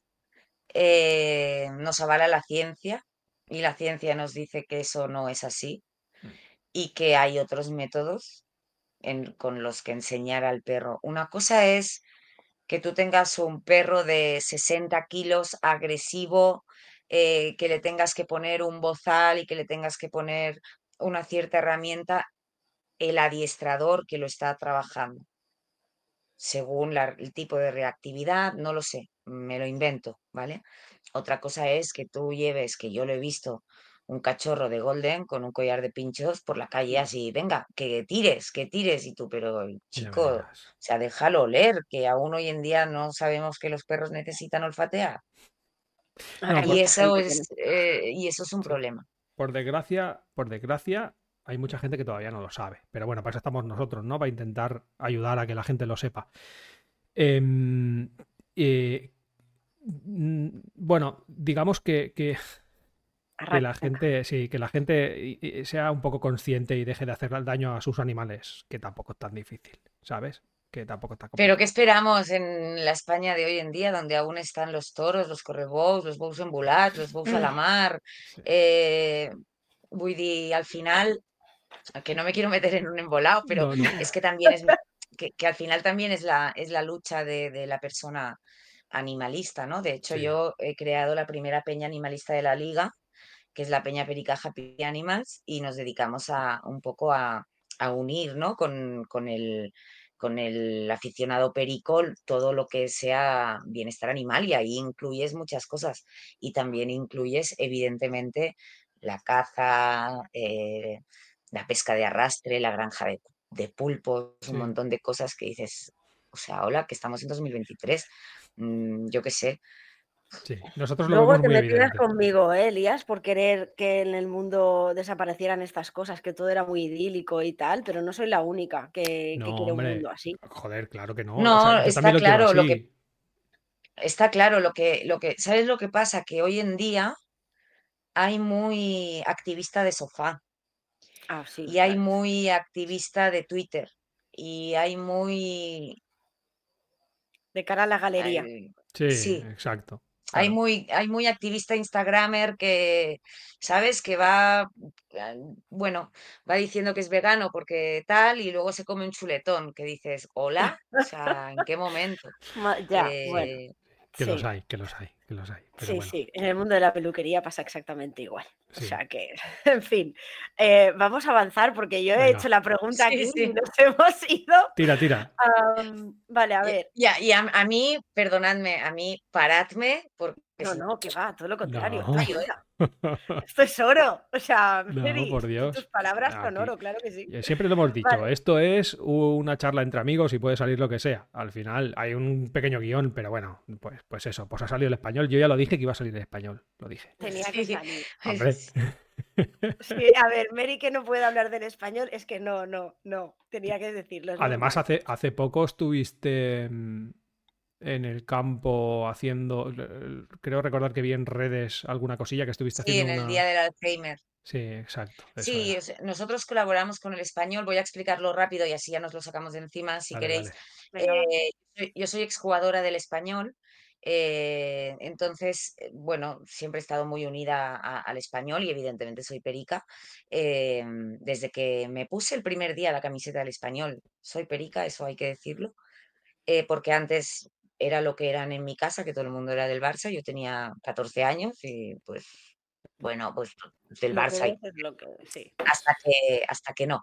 eh, nos avala la ciencia y la ciencia nos dice que eso no es así mm. y que hay otros métodos con los que enseñar al perro. Una cosa es que tú tengas un perro de 60 kilos agresivo, eh, que le tengas que poner un bozal y que le tengas que poner una cierta herramienta, el adiestrador que lo está trabajando. Según el tipo de reactividad, no lo sé, me lo invento, ¿vale? Otra cosa es que tú lleves, que yo lo he visto, un cachorro de golden con un collar de pinchos por la calle así, venga, que tires, que tires y tú, pero chico, o sea, déjalo oler, que aún hoy en día no sabemos que los perros necesitan olfatear. y, eso es, eh, y eso es un problema. Por desgracia, por desgracia, hay mucha gente que todavía no lo sabe. Pero bueno, para eso estamos nosotros, ¿no? Para intentar ayudar a que la gente lo sepa. Em, eh, bueno, digamos que, que que la gente, sí, que la gente sea un poco consciente y deje de hacer daño a sus animales, que tampoco es tan difícil, ¿sabes? Que tampoco está Pero ¿qué esperamos en la España de hoy en día, donde aún están los toros, los correbous, los bous embulat, los bous a la mm. mar? Eh, al final, que no me quiero meter en un embolado, pero es que también es que, al final también es la, es la lucha de, la persona animalista, ¿no? De hecho, yo he creado la primera peña animalista de la liga, que es la Peña Perica Happy Animals, y nos dedicamos a un poco a, unir ¿no? con, el, con el aficionado perico todo lo que sea bienestar animal y ahí incluyes muchas cosas y también incluyes evidentemente la caza, eh, la pesca de arrastre, la granja de, pulpos, un montón de cosas que dices, o sea, hola, que estamos en 2023, mm, yo qué sé, Sí, nosotros lo Luego te metías conmigo, ¿eh, Elías, por querer que en el mundo desaparecieran estas cosas, que todo era muy idílico y tal, pero no soy la única que, quiere un mundo así. Joder, claro que no. No, está claro lo, que está claro lo que, lo que, ¿sabes lo que pasa? Que hoy en día hay muy activista de sofá. Ah, sí, y hay muy activista de Twitter. Y hay muy. De cara a la galería. sí, exacto. Hay muy, hay muy activista Instagramer que, ¿sabes? Que va, bueno, va diciendo que es vegano porque tal, y luego se come un chuletón, que dices, hola, o sea, ¿en qué momento? Ya, bueno. Eh, que los hay, que los hay, que los hay. sí, sí, en el mundo de la peluquería pasa exactamente igual. O sea que, en fin, eh, vamos a avanzar porque yo he hecho la pregunta aquí y nos hemos ido. Tira, tira. vale, a ver. Y, y a, a, mí, perdonadme, a mí, paradme, porque no, no, que va, todo lo contrario. Esto es oro. O sea, por Dios. tus palabras son oro, claro que sí. Siempre lo hemos dicho, esto es una charla entre amigos y puede salir lo que sea. Al final hay un pequeño guion, pero bueno, pues, pues eso, pues ha salido el español. Yo ya lo dije que iba a salir el español, lo dije. Tenía que salir. Sí, a ver, Mary que no puede hablar del español, es que no, no, no, tenía que decirlo. Además, hace, hace poco estuviste mm, en el campo haciendo, creo recordar que vi en redes alguna cosilla que estuviste haciendo. Sí, en el día del Alzheimer. Sí, exacto. Sí, nosotros colaboramos con el español, voy a explicarlo rápido y así ya nos lo sacamos de encima si queréis. Eh, yo soy exjugadora del español, eh, entonces, eh, bueno, siempre he estado muy unida al español y evidentemente soy perica. desde que me puse el primer día la camiseta del español, soy perica, eso hay que decirlo. porque antes era lo que eran en mi casa, que todo el mundo era del Barça, yo tenía 14 años y pues bueno, pues del Lo que Barça, y es lo que. Sí. hasta que, hasta que no.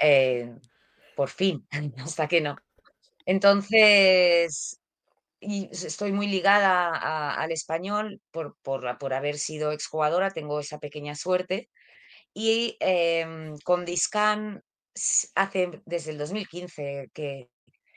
Eh, por fin, hasta que no. Entonces, y estoy muy ligada a- al español por, por, por haber sido exjugadora, tengo esa pequeña suerte. Y em, con Discan hace desde el 2015 que,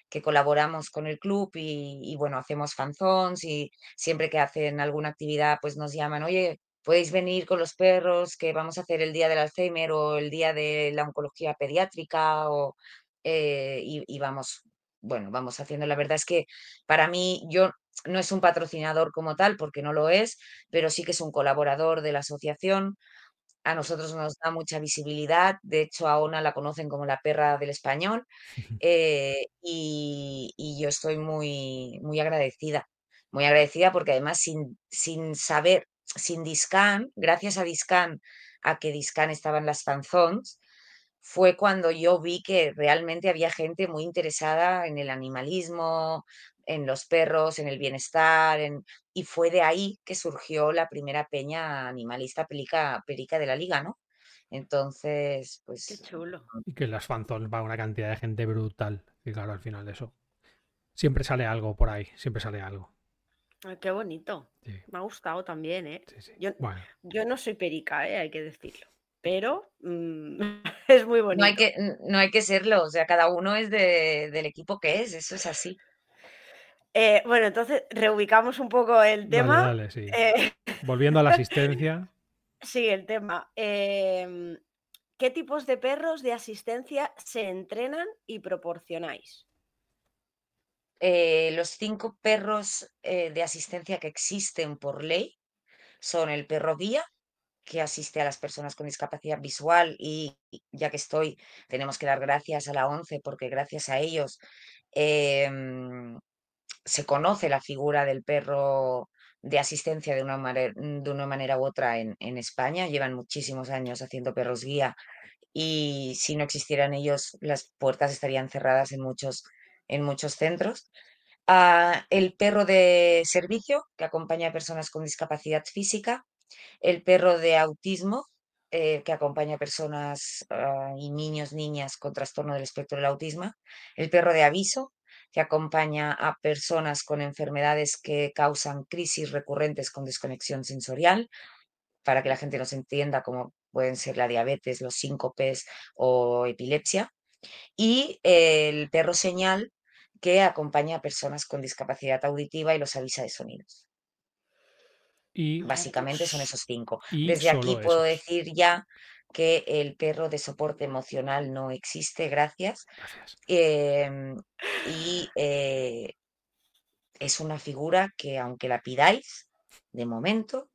que colaboramos con el club y, y, bueno, hacemos fanzones y siempre que hacen alguna actividad pues nos llaman, oye, podéis venir con los perros que vamos a hacer el día del Alzheimer o el día de la oncología pediátrica o, eh, y, y vamos, bueno, vamos haciendo. La verdad es que para mí yo no es un patrocinador como tal porque no lo es, pero sí que es un colaborador de la asociación a nosotros nos da mucha visibilidad, de hecho a Ona la conocen como la perra del español, eh, y, y yo estoy muy, muy agradecida, muy agradecida porque además sin, sin saber, sin Discan, gracias a Discan, a que Discan estaba en las fanzones, fue cuando yo vi que realmente había gente muy interesada en el animalismo, en los perros, en el bienestar, en, y fue de ahí que surgió la primera peña animalista pelica, perica de la liga, ¿no? Entonces, Qué pues chulo. Y que las fanzones va una cantidad de gente brutal. Y claro, al final de eso. Siempre sale algo por ahí, siempre sale algo. Ay, qué bonito. Sí, Me ha gustado también, ¿eh? sí, sí. Yo, Bueno, yo no soy perica, ¿eh? Hay que decirlo. Pero mm, es muy bonito. no hay que, no hay que serlo, o sea, cada uno es de- del equipo que es, eso es así. Eh, bueno, entonces reubicamos un poco el tema. dale, sí. Eh, Volviendo a la asistencia. sí, el tema. Em, ¿Qué tipos de perros de asistencia se entrenan y proporcionáis? Eh, los cinco perros eh, de asistencia que existen por ley son el perro guía, que asiste a las personas con discapacidad visual y ya que estoy, tenemos que dar gracias a la ONCE porque gracias a ellos em, se conoce la figura del perro de asistencia de una, mare- de una manera u otra en, en España. Llevan muchísimos años haciendo perros guía y si no existieran ellos, las puertas estarían cerradas en muchos, en muchos centros. Ah, el perro de servicio, que acompaña a personas con discapacidad física, el perro de autismo, eh, que acompaña a personas ah, y niños, niñas con trastorno del espectro del autismo, el perro de aviso, que acompaña a personas con enfermedades que causan crisis recurrentes con desconexión sensorial, para que la gente nos entienda, como pueden ser la diabetes, los síncopes o epilepsia, y el perro señal, que acompaña a personas con discapacidad auditiva y los avisa de sonidos. Y, Básicamente son esos cinco. y Desde aquí puedo esos. decir ya que el perro de soporte emocional no existe, gracias. Gracias. Em, y eh, es una figura que aunque la pidáis, de momento,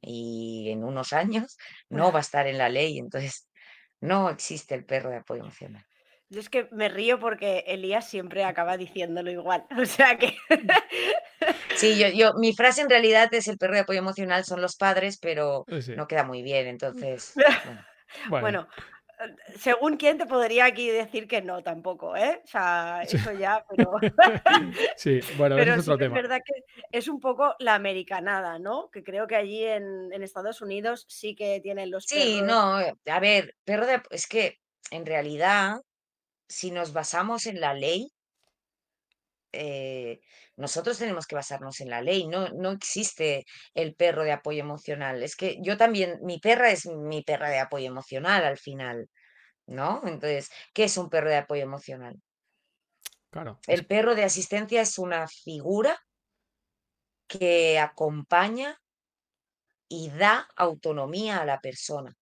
y en unos años, no va a estar en la ley. Entonces, no existe el perro de apoyo emocional. Yo es que me río porque Elías siempre acaba diciéndolo igual. O sea que. Sí, yo, yo, mi frase en realidad es el perro de apoyo emocional son los padres, pero Eh, sí. no queda muy bien. Entonces, bueno. Bueno, Bueno, eh, según quién te podría aquí decir que no tampoco, ¿eh? O sea, Sí. eso ya, pero. sí, bueno, Pero es sí otro es tema. verdad que es un poco la americanada, ¿no? Que creo que allí en, en Estados Unidos sí que tienen los Sí, perros. no, eh, a ver, perro de, es que en realidad, si nos basamos en la ley, eh, nosotros tenemos que basarnos en la ley, no, no existe el perro de apoyo emocional. Es que yo también, mi perra es mi perra de apoyo emocional al final, ¿no? Entonces, ¿qué es un perro de apoyo emocional? Claro. El perro de asistencia es una figura que acompaña y da autonomía a la persona.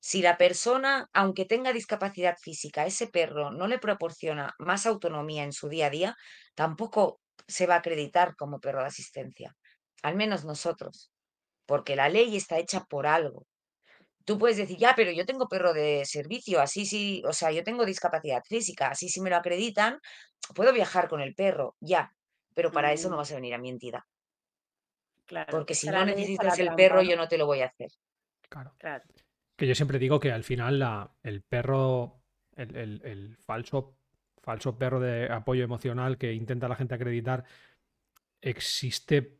Si la persona, aunque tenga discapacidad física, ese perro no le proporciona más autonomía en su día a día, tampoco se va a acreditar como perro de asistencia. Al menos nosotros, porque la ley está hecha por algo. Tú puedes decir, ya, pero yo tengo perro de servicio, así sí, o sea, yo tengo discapacidad física, así si me lo acreditan, puedo viajar con el perro, ya, pero para eso no vas a venir a mi entidad, claro, porque si no necesitas el perro, yo ¿no? no te lo voy a hacer. Claro. Claro. Que yo siempre digo que al final la, el perro, el, el- el falso, falso perro de apoyo emocional que intenta la gente acreditar, existe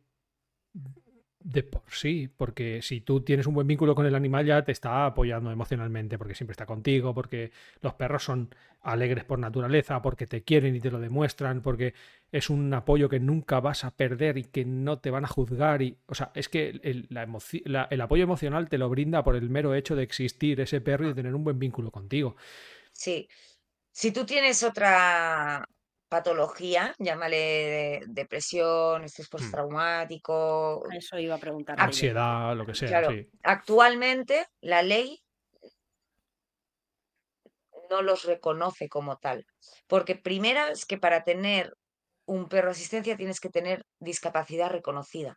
de por sí, porque si tú tienes un buen vínculo con el animal ya te está apoyando emocionalmente, porque siempre está contigo, porque los perros son alegres por naturaleza, porque te quieren y te lo demuestran, porque es un apoyo que nunca vas a perder y que no te van a juzgar. Y, o sea, es que el, apoyo emocional te lo brinda por el mero hecho de existir ese perro y de tener un buen vínculo contigo. Sí. Si tú tienes otra patología, llámale depresión, estrés hmm. postraumático. Eso iba a preguntar. Ansiedad, lo que sea. Actualmente la ley no los reconoce como tal. Porque primero es que para tener un perro asistencia tienes que tener discapacidad reconocida.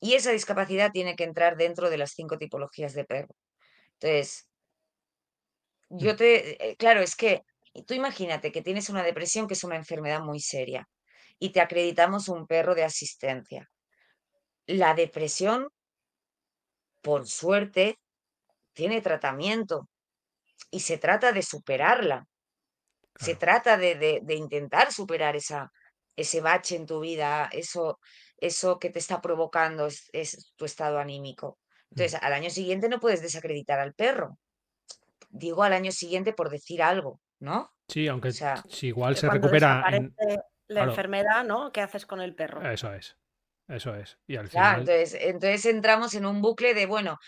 Y esa discapacidad tiene que entrar dentro de las cinco tipologías de perro. Entonces, yo hmm. te, eh, claro, es que y tú imagínate que tienes una depresión que es una enfermedad muy seria y te acreditamos un perro de asistencia. La depresión, por suerte, tiene tratamiento y se trata de superarla. Se trata de, intentar superar esa, ese bache en tu vida, eso, eso que te está provocando es, tu estado anímico. Mm. Entonces, al año siguiente no puedes desacreditar al perro. Digo al año siguiente por decir algo. ¿No? Sí, aunque si igual se recupera. La enfermedad, ¿no? ¿Qué haces con el perro? Eso es. Eso es. Y al final... entonces, entonces entramos en un bucle de, bueno,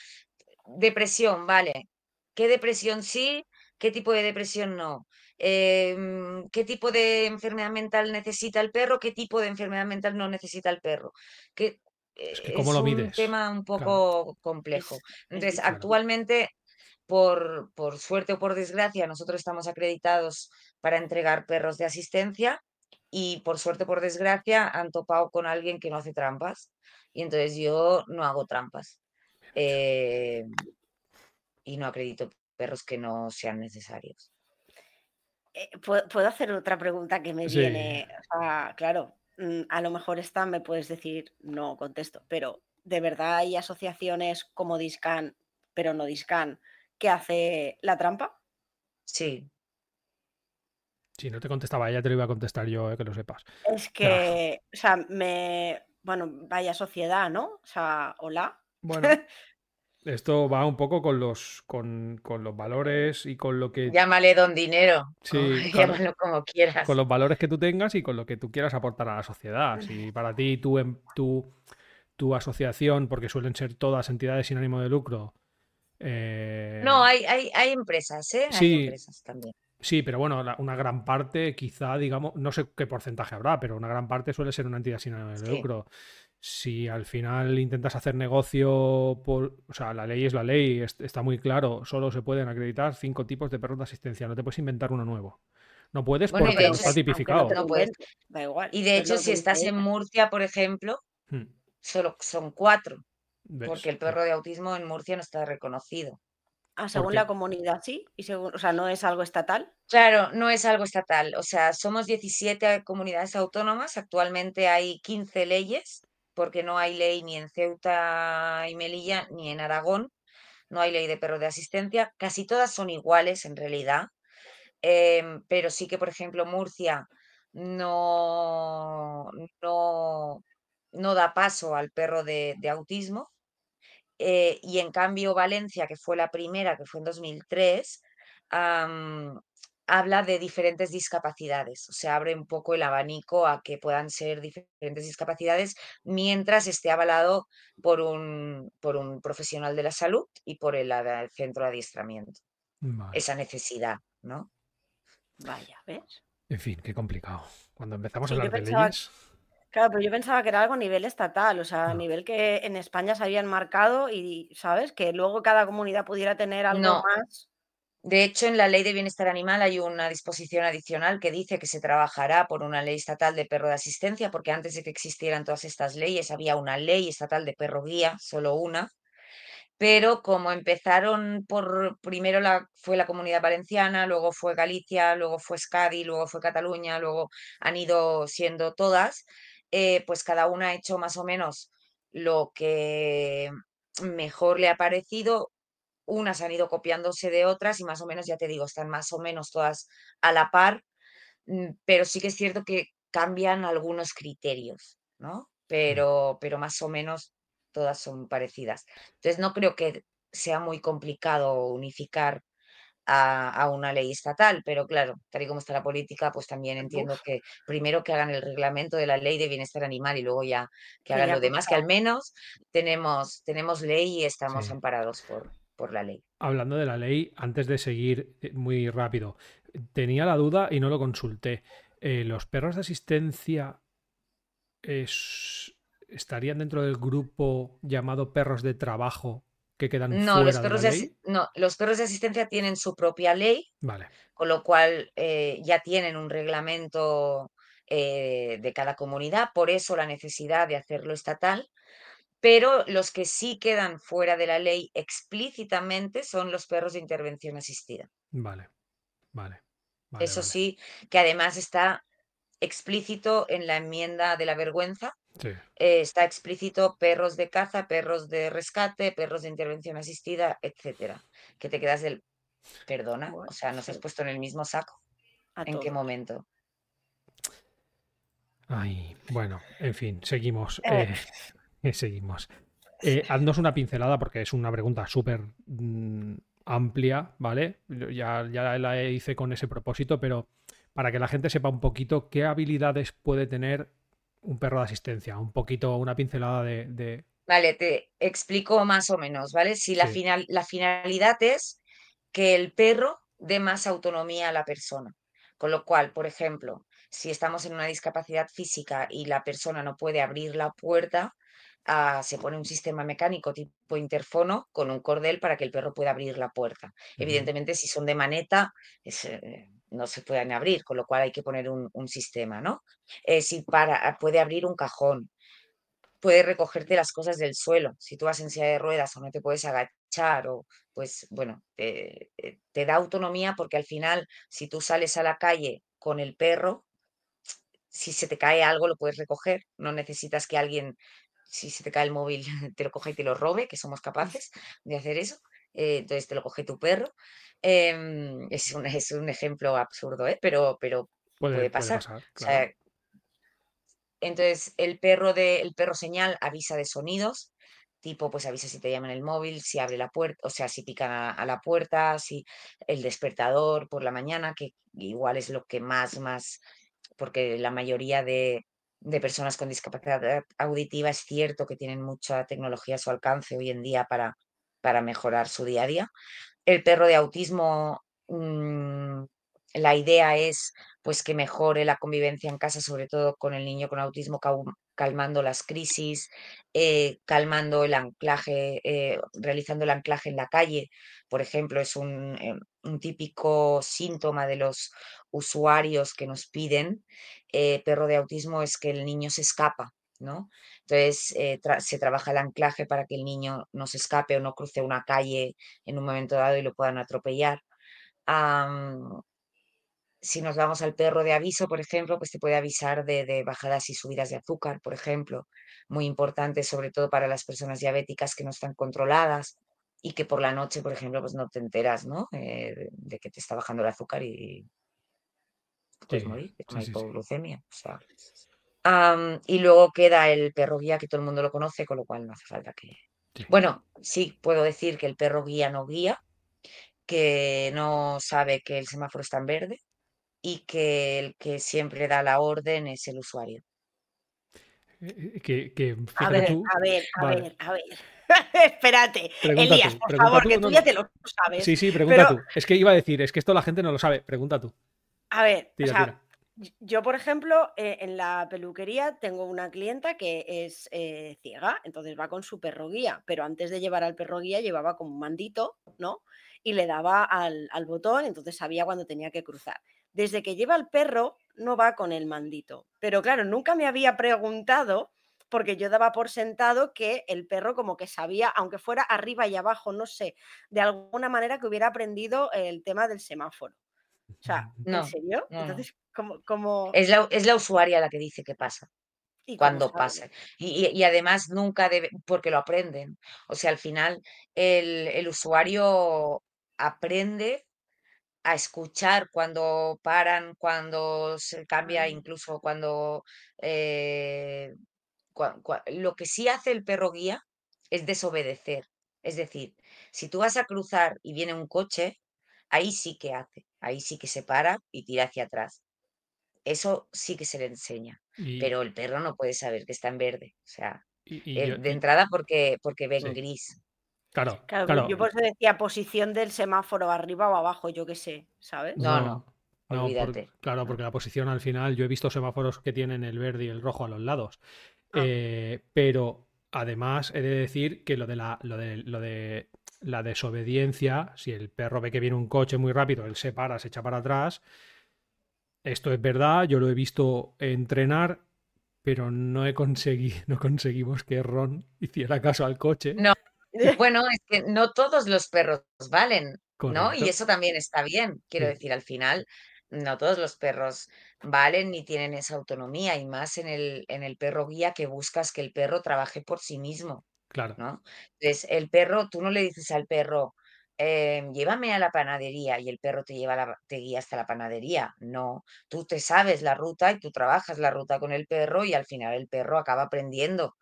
depresión, vale. ¿Qué depresión sí? ¿Qué tipo de depresión no? Em, ¿Qué tipo de enfermedad mental necesita el perro? ¿Qué tipo de enfermedad mental no necesita el perro? Es, que ¿cómo lo un tema un poco complejo. Entonces, actualmente por, por suerte o por desgracia, nosotros estamos acreditados para entregar perros de asistencia y por suerte o por desgracia han topado con alguien que no hace trampas y entonces yo no hago trampas eh, y no acredito perros que no sean necesarios. Eh, ¿Puedo hacer otra pregunta que me viene? claro, mm, a lo mejor esta me puedes decir no contesto, pero ¿de verdad hay asociaciones como Discan, pero no Discan, que hace la trampa? Sí. Si no te contestaba ella, te lo iba a contestar yo, eh, que lo sepas. Es que, o sea, me. Bueno, vaya sociedad, ¿no? O sea, hola. Bueno. Esto va un poco con los, con, los valores y con lo que. Llámale don dinero. Sí, llámalo como quieras. Con los valores que tú tengas y con lo que tú quieras aportar a la sociedad. Si para ti tu, em, tu, tu asociación, porque suelen ser todas entidades sin ánimo de lucro, eh, no, hay, hay, hay empresas, ¿eh? Sí, hay empresas también. Sí, pero bueno, una gran parte, quizá, digamos, no sé qué porcentaje habrá, pero una gran parte suele ser una entidad sin ánimo de lucro. Si al final intentas hacer negocio por. O sea, la ley es la ley, está muy claro. Solo se pueden acreditar cinco tipos de perros de asistencia. No te puedes inventar uno nuevo. No puedes porque no está tipificado. No puedes. Da igual. Y de hecho, si estás en Murcia, por ejemplo, hmm. solo son cuatro. Porque el perro de autismo en Murcia no está reconocido. Ah, según la comunidad, sí, y según, o sea, no es algo estatal. Claro, no es algo estatal. O sea, somos 17 comunidades autónomas. Actualmente hay 15 leyes, porque no hay ley ni en Ceuta y Melilla ni en Aragón. No hay ley de perro de asistencia. Casi todas son iguales en realidad. Em, pero sí que, por ejemplo, Murcia no, no, no da paso al perro de autismo eh, y en cambio Valencia, que fue la primera, que fue en 2003, habla de diferentes discapacidades, o sea, abre un poco el abanico a que puedan ser diferentes discapacidades mientras esté avalado por un, por un profesional de la salud y por el, centro de adiestramiento. Esa necesidad, ¿no? Vaya, ¿ves? En fin, qué complicado. Cuando empezamos a hablar de leyes... Claro, pero yo pensaba que era algo a nivel estatal, o sea, a nivel que en España se habían marcado y, ¿sabes? Que luego cada comunidad pudiera tener algo más. De hecho, en la Ley de Bienestar Animal hay una disposición adicional que dice que se trabajará por una ley estatal de perro de asistencia, porque antes de que existieran todas estas leyes había una ley estatal de perro guía, solo una. Pero como empezaron por, primero la, fue la comunidad valenciana, luego fue Galicia, luego fue Euskadi, luego fue Cataluña, luego han ido siendo todas, eh, pues cada una ha hecho más o menos lo que mejor le ha parecido. Unas han ido copiándose de otras y más o menos, ya te digo, están más o menos todas a la par, mm, pero sí que es cierto que cambian algunos criterios, ¿no? Pero, pero más o menos todas son parecidas. Entonces, no creo que sea muy complicado unificar a, una ley estatal, pero claro, tal y como está la política, pues también entiendo que primero que hagan el reglamento de la ley de bienestar animal y luego ya que hagan lo demás, que al menos tenemos, tenemos ley y estamos amparados por, por la ley. Hablando de la ley, antes de seguir eh, muy rápido, tenía la duda y no lo consulté. Eh, ¿Los perros de asistencia estarían dentro del grupo llamado perros de trabajo que quedan no, fuera los perros de la ley? no, los perros de asistencia tienen su propia ley, vale. con lo cual eh, ya tienen un reglamento de cada comunidad, por eso la necesidad de hacerlo estatal pero los que sí quedan fuera de la ley explícitamente son los perros de intervención asistida. Vale, vale. Eso sí, que además está explícito en la enmienda de la vergüenza. Sí. Eh, está explícito perros de caza, perros de rescate, perros de intervención asistida, etcétera. Que te quedas del. Perdona, o sea, nos has puesto en el mismo saco. ¿En qué momento? Ay, bueno, en fin, seguimos. Eh. Eh, seguimos. Haznos una pincelada porque es una pregunta súper mm, amplia, ¿vale? Ya, ya la hice con ese propósito, pero para que la gente sepa un poquito qué habilidades puede tener un perro de asistencia, un poquito, una pincelada de... Vale, te explico más o menos, ¿vale? Si la, final, la finalidad es que el perro dé más autonomía a la persona. Con lo cual, por ejemplo, si estamos en una discapacidad física y la persona no puede abrir la puerta, se pone un sistema mecánico tipo interfono con un cordel para que el perro pueda abrir la puerta. Evidentemente, si son de maneta, eh, no se pueden abrir, con lo cual hay que poner un, sistema, ¿no? Si para, puede abrir un cajón, puede recogerte las cosas del suelo. Si tú vas en silla de ruedas o no te puedes agachar, o pues bueno, te, eh, te da autonomía porque al final, si tú sales a la calle con el perro, si se te cae algo lo puedes recoger, no necesitas que alguien si se te cae el móvil, te lo coge y te lo robe, que somos capaces de hacer eso. Eh, entonces te lo coge tu perro. Em, es, un, es un ejemplo absurdo, ¿eh? pero, pero puede, pasar. entonces el perro, de, el perro señal avisa de sonidos, tipo pues avisa si te llaman el móvil, si abre la puerta, o sea, si pican a, la puerta, si el despertador por la mañana, que igual es lo que más, más, porque la mayoría de, de personas con discapacidad auditiva es cierto que tienen mucha tecnología a su alcance hoy en día para, para mejorar su día a día. El perro de autismo, mm, la idea es pues que mejore la convivencia en casa, sobre todo con el niño con autismo, calmando las crisis, eh, calmando el anclaje, eh, realizando el anclaje en la calle, por ejemplo, es un, eh, un típico síntoma de los usuarios que nos piden perro de autismo es que el niño se escapa, ¿no? Entonces se trabaja el anclaje para que el niño no se escape o no cruce una calle en un momento dado y lo puedan atropellar si nos vamos al perro de aviso, por ejemplo, pues te puede avisar de, bajadas y subidas de azúcar, por ejemplo, muy importante sobre todo para las personas diabéticas que no están controladas y que por la noche, por ejemplo, pues no te enteras, ¿no? Eh, de, que te está bajando el azúcar y puedes morir, es una hipoglucemia. Y luego queda el perro guía, que todo el mundo lo conoce, con lo cual no hace falta que... Bueno, sí, puedo decir que el perro guía no guía, que no sabe que el semáforo está en verde, y que el que siempre da la orden es el usuario. Eh, que, a, ver, a ver, a ver, a ver, Espérate, Elías, por favor, que tú ya te lo sabes. Sí, sí, pregunta tú. Es que iba a decir, es que esto la gente no lo sabe. Pregunta tú. A ver, o sea, yo, por ejemplo, eh, en la peluquería tengo una clienta que es eh, ciega, entonces va con su perro guía, pero antes de llevar al perro guía llevaba como un mandito, ¿no? Y le daba al, al botón, entonces sabía cuando tenía que cruzar desde que lleva el perro no va con el mandito. Pero claro, nunca me había preguntado porque yo daba por sentado que el perro como que sabía, aunque fuera arriba y abajo, no sé, de alguna manera que hubiera aprendido el tema del semáforo. O sea, ¿en serio? Entonces, como... Es, la, es la usuaria la que dice que pasa cuando pasa. Y, además nunca debe, porque lo aprenden. O sea, al final el, el usuario aprende a escuchar cuando paran, cuando se cambia, incluso cuando... Eh, lo que sí hace el perro guía es desobedecer. Es decir, si tú vas a cruzar y viene un coche, ahí sí que hace, ahí sí que se para y tira hacia atrás. Eso sí que se le enseña, Y, pero el perro no puede saber que está en verde. O sea, y- y eh, yo- de y- entrada porque, porque ven Sí. gris. claro, Claro, claro. yo por eso decía posición del semáforo arriba o abajo, yo qué sé, ¿sabes? No, no, por- olvídate. claro, porque la posición al final, yo he visto semáforos que tienen el verde y el rojo a los lados. Ah. Eh, pero además he de decir que lo de la, lo de, lo de la desobediencia, si el perro ve que viene un coche muy rápido, él se para, se echa para atrás. Esto es verdad, yo lo he visto entrenar, pero no he conseguido, no conseguimos que Ron hiciera caso al coche. No. Bueno, es que no todos los perros valen, ¿no? Y eso también está bien. Quiero Sí. decir, al final, no todos los perros valen ni tienen esa autonomía, y más en el, en el perro guía que buscas que el perro trabaje por sí mismo. Claro, ¿no? Entonces, el perro, tú no le dices al perro, em, llévame a la panadería y el perro te lleva la- te guía hasta la panadería. No, tú te sabes la ruta y tú trabajas la ruta con el perro y al final el perro acaba aprendiendo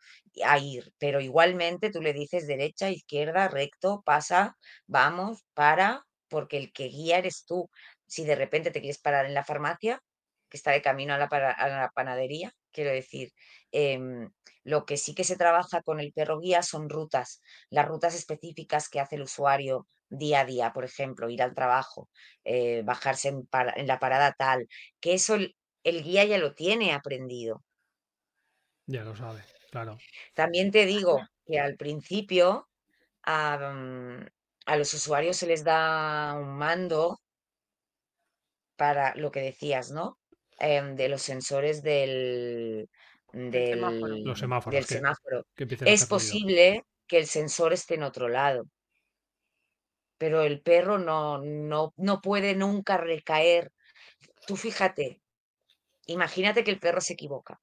a ir, pero igualmente tú le dices derecha, izquierda, recto, pasa, vamos, para, porque el que guía eres tú. Si de repente te quieres parar en la farmacia, que está de camino a la, a la panadería, quiero decir, em, lo que sí que se trabaja con el perro guía son rutas, las rutas específicas que hace el usuario día a día, por ejemplo, ir al trabajo, eh, bajarse en, para- en la parada tal, que eso el, el guía ya lo tiene aprendido. ya lo sabe, claro. También te digo que al principio a, mm, a los usuarios se les da un mando para lo que decías, ¿no? Em, de los sensores del, semáforo. del, Los semáforos del que- semáforo. Que Es posible que el sensor esté en otro lado, pero el perro no, no, no puede nunca recaer. Tú fíjate, imagínate que el perro se equivoca.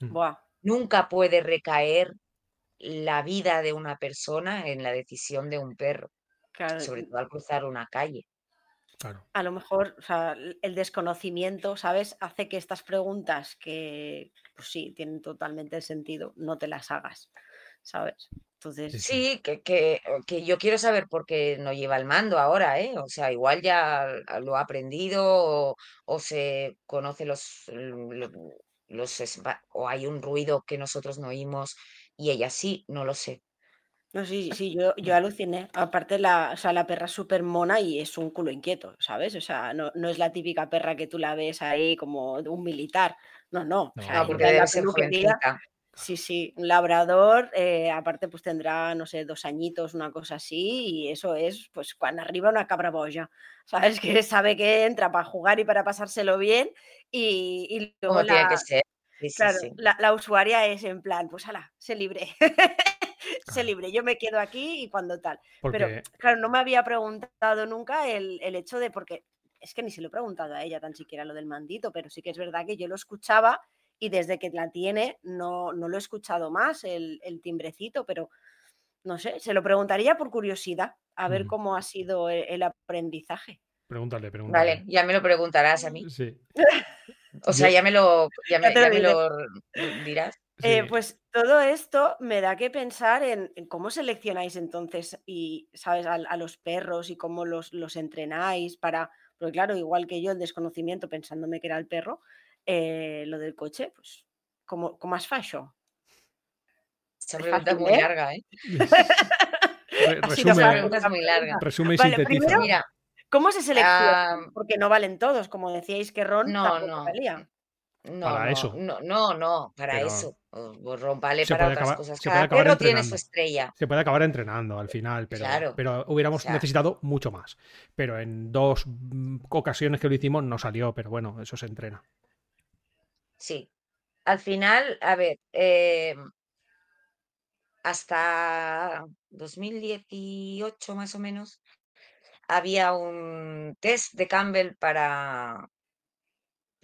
Buah. Nunca puede recaer la vida de una persona en la decisión de un perro, Claro, sobre todo al cruzar una calle. Claro. a lo mejor, o sea, el desconocimiento, ¿sabes? Hace que estas preguntas que, pues sí, tienen totalmente sentido, no te las hagas, ¿sabes? Entonces, Sí. Sí, que, que, que yo quiero saber por qué no lleva el mando ahora, ¿eh? O sea, igual ya lo ha aprendido o, o se conoce los, lo- los, espa- o hay un ruido que nosotros no oímos y ella sí, no lo sé. No, sí, sí, yo, yo aluciné. Aparte, la, o sea, la perra es súper mona y es un culo inquieto, ¿sabes? O sea, no, no es la típica perra que tú la ves ahí como un militar. No, no. o No, sea, No, Ah, porque la debe ser peluquería, jovencita. Sí, sí, un labrador, eh, aparte pues tendrá, no sé, dos añitos, una cosa así, y eso es, pues, cuando arriba una cabra boya, ¿sabes? Que sabe que entra para jugar y para pasárselo bien, y, y luego Como tiene que la, ser. Sí, claro, sí. la, la usuaria es en plan, pues ala, sé libre, sé Claro. libre, yo me quedo aquí y cuando tal. Porque Pero, claro, no me había preguntado nunca el, el hecho de, porque es que ni se lo he preguntado a ella tan siquiera lo del mandito, pero sí que es verdad que yo lo escuchaba y desde que la tiene no, no lo he escuchado más, el, el timbrecito, pero no sé, se lo preguntaría por curiosidad, a ver Ujú. cómo ha sido el, el aprendizaje. pregúntale, pregúntale. Vale, ya me lo preguntarás a mí. Sí. O sea, ya me lo, ya me, lo ya me diré. lo r- Eh, pues todo esto me da que pensar en, en cómo seleccionáis entonces y, ¿sabes?, a, a los perros y cómo los, los entrenáis para, porque claro, igual que yo, el desconocimiento pensándome que era el perro, eh, lo del coche, pues, ¿cómo, cómo has fallo? Esa Es pregunta es fácil, muy ¿eh? larga, ¿eh? Re- resume, pregunta es muy larga. resume y Vale, sintetiza. primero- Mira, ¿Cómo se selecciona? Porque no valen todos, como decíais que Ron no, tampoco no. valía. No, Para no, eso. no, no, no, para Pero eso. O- o rom- vale se para otras acabar- cosas. Cada perro tiene su estrella. Se puede acabar entrenando al final, pero, Claro, pero hubiéramos o sea- necesitado mucho más. Pero en dos mm, ocasiones que lo hicimos no salió, pero bueno, eso se entrena. Sí. Al final, a ver, eh, hasta 2018 más o menos, había un test de Campbell para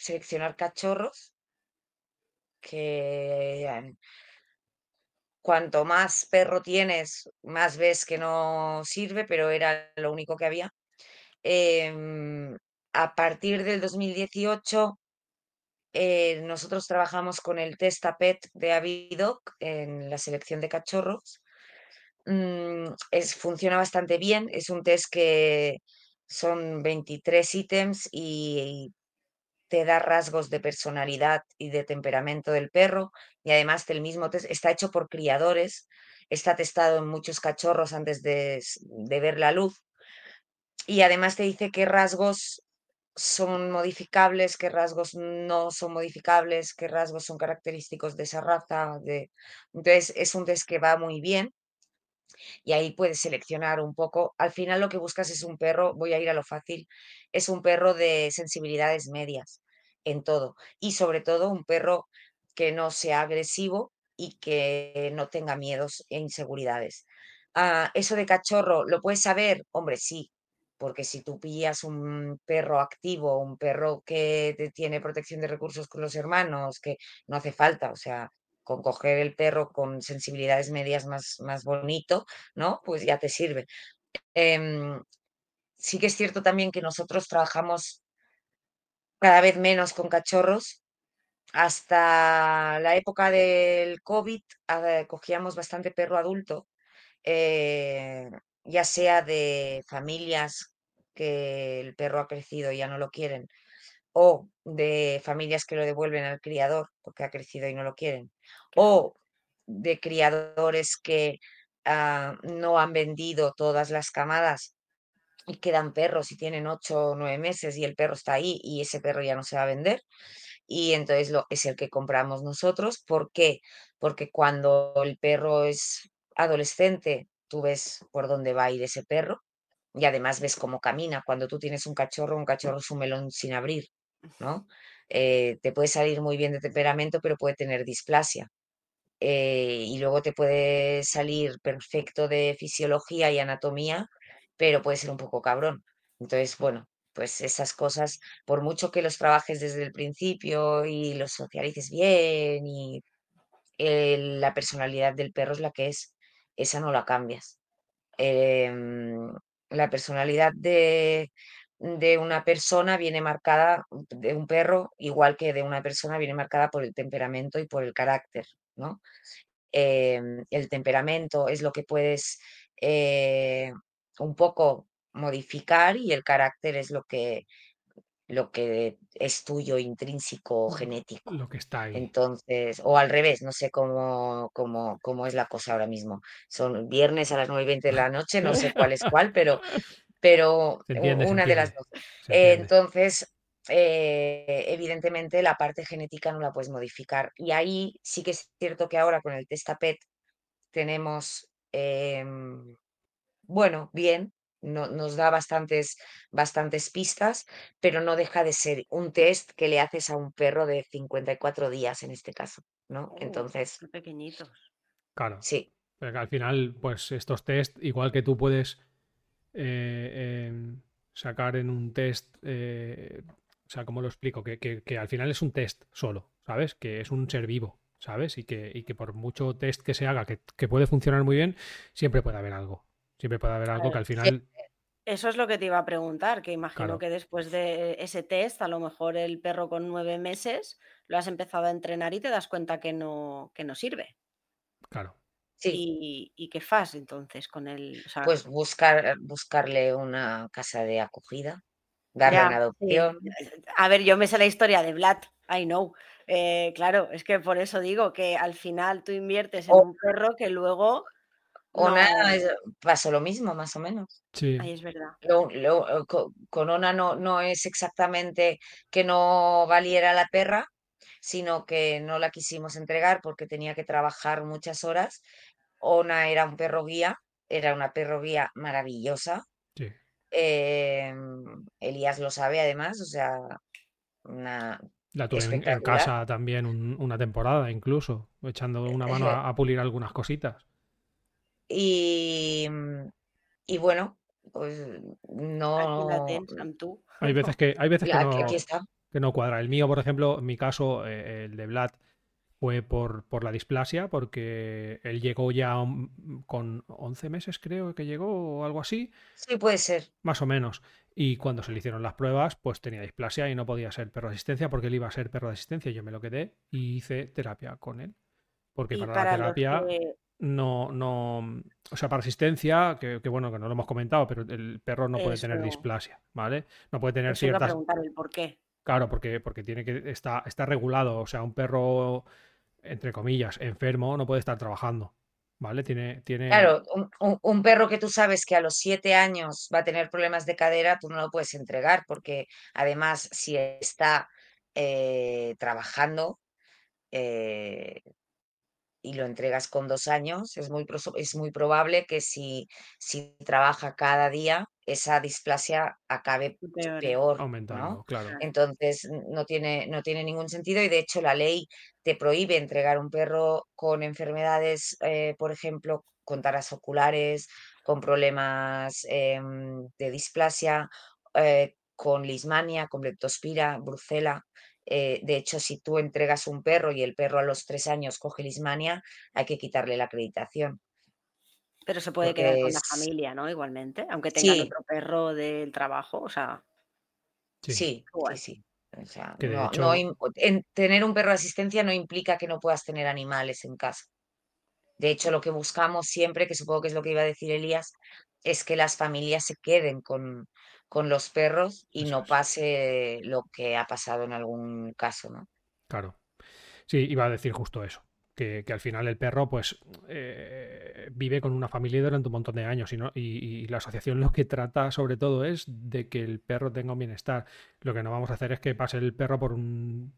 seleccionar cachorros que cuanto más perro tienes, más ves que no sirve, pero era lo único que había. Em, a partir del 2018, eh, nosotros trabajamos con el test APET de Avidoc en la selección de cachorros mm, es, funciona bastante bien. Es un test que son 23 ítems y te da rasgos de personalidad y de temperamento del perro y además del mismo test está hecho por criadores, está testado en muchos cachorros antes de, de ver la luz y además te dice qué rasgos son modificables, qué rasgos no son modificables, qué rasgos son característicos de esa raza. De... Entonces es un test que va muy bien y ahí puedes seleccionar un poco. Al final lo que buscas es un perro, voy a ir a lo fácil, es un perro de sensibilidades medias en todo y sobre todo un perro que no sea agresivo y que no tenga miedos e inseguridades. Ah, eso de cachorro, ¿lo puedes saber? Hombre, sí, porque si tú pillas un perro activo, un perro que tiene protección de recursos con los hermanos, que no hace falta, o sea, con coger el perro con sensibilidades medias más, más bonito, ¿no? Pues ya te sirve. Em, sí que es cierto también que nosotros trabajamos cada vez menos con cachorros. Hasta la época del COVID ah, cogíamos bastante perro adulto, eh, ya sea de familias que el perro ha crecido y ya no lo quieren, o de familias que lo devuelven al criador porque ha crecido y no lo quieren, o de criadores que ah, no han vendido todas las camadas y quedan perros y tienen ocho o nueve meses y el perro está ahí y ese perro ya no se va a vender. Y entonces lo, es el que compramos nosotros. ¿Por qué? Porque cuando el perro es adolescente, tú ves por dónde va a ir ese perro y además ves cómo camina. Cuando tú tienes un cachorro, un cachorro es un melón sin abrir, ¿no? Eh, te puede salir muy bien de temperamento, pero puede tener displasia. Eh, y luego te puede salir perfecto de fisiología y anatomía, pero puede ser un poco cabrón. Entonces, bueno, pues esas cosas, por mucho que los trabajes desde el principio y los socialices bien y la personalidad del perro es la que es, esa no la cambias. Em, la personalidad de, de una persona viene marcada, de un perro, igual que de una persona, viene marcada por el temperamento y por el carácter, ¿no? Em, el temperamento es lo que puedes eh, un poco modificar y el carácter es lo que lo que es tuyo, intrínseco, genético. Lo que está ahí. Entonces, o al revés, no sé cómo, cómo, cómo es la cosa ahora mismo. Son viernes a las 9 y 20 de la noche, no sé cuál es cuál, pero, pero una de las dos. entonces, eh, evidentemente la parte genética no la puedes modificar. Y ahí sí que es cierto que ahora con el testapet tenemos, em, bueno, bien, no, nos da bastantes, bastantes pistas, pero no deja de ser un test que le haces a un perro de 54 días en este caso, ¿no? Oh, Entonces. Pequeñitos. Claro. Sí. Pero al final, pues estos test, igual que tú puedes eh, em, sacar en un test, eh, o sea, ¿cómo lo explico? Que, que, al final es un test solo, ¿sabes? Que es un ser vivo, ¿sabes? Y que, y que por mucho test que se haga, que, que puede funcionar muy bien, siempre puede haber algo. Siempre puede haber algo que al final... Eso es lo que te iba a preguntar, que imagino que después de ese test, a lo mejor el perro con nueve meses lo has empezado a entrenar y te das cuenta que no, que no sirve. Claro. Sí. ¿Y, qué fas entonces con el...? pues buscar, buscarle una casa de acogida, darle una adopción. A ver, yo me sé la historia de Vlad, I know. Eh, claro, es que por eso digo que al final tú inviertes en un perro que luego Ona pasó lo mismo, más o menos. Sí. Ahí es verdad. Eh, con, Ona no, no es exactamente que no valiera la perra, sino que no la quisimos entregar porque tenía que trabajar muchas horas. Ona era un perro guía, era una perro guía maravillosa. Sí. Em, Elías lo sabe además, o sea, una... La tuve en, casa también una temporada incluso, echando una mano a pulir algunas cositas. Y, y bueno, pues no. Hay veces que, hay veces que, no, que no cuadra. El mío, por ejemplo, en mi caso, eh, el de Vlad, fue por, por, la displasia, porque él llegó ya con 11 meses, creo que llegó, o algo así. Sí, puede ser. Más o menos. Y cuando se le hicieron las pruebas, pues tenía displasia y no podía ser perro de asistencia, porque él iba a ser perro de asistencia. Yo me lo quedé y hice terapia con él. Porque para, la terapia no, no, o sea, para asistencia, que, bueno, que no lo hemos comentado, pero el perro no puede tener displasia, ¿vale? No puede tener Eso ciertas... preguntar el por qué. Claro, porque, porque tiene que está, está regulado, o sea, un perro, entre comillas, enfermo no puede estar trabajando, ¿vale? Tiene, tiene... Claro, un, perro que tú sabes que a los siete años va a tener problemas de cadera, tú no lo puedes entregar, porque además si está eh, trabajando, eh, y lo entregas con dos años, es muy, es muy probable que si, si trabaja cada día, esa displasia acabe peor. Aumentando, claro. Entonces, no tiene, no tiene ningún sentido y de hecho la ley te prohíbe entregar un perro con enfermedades, eh, por ejemplo, con taras oculares, con problemas em, de displasia, eh, con lismania, con leptospira, brucela. Eh, de hecho, si tú entregas un perro y el perro a los tres años coge lismania, hay que quitarle la acreditación. Pero se puede quedar con la familia, ¿no? Igualmente, aunque tenga otro perro del trabajo, o sea. Sí, sí, sí. tener un perro de asistencia no implica que no puedas tener animales en casa. De hecho, lo que buscamos siempre, que supongo que es lo que iba a decir Elías, es que las familias se queden con, con los perros y no pase lo que ha pasado en algún caso, ¿no? Claro. Sí, iba a decir justo eso. Que, al final el perro, pues, eh, vive con una familia durante un montón de años y, y, la asociación lo que trata sobre todo es de que el perro tenga un bienestar. Lo que no vamos a hacer es que pase el perro por un,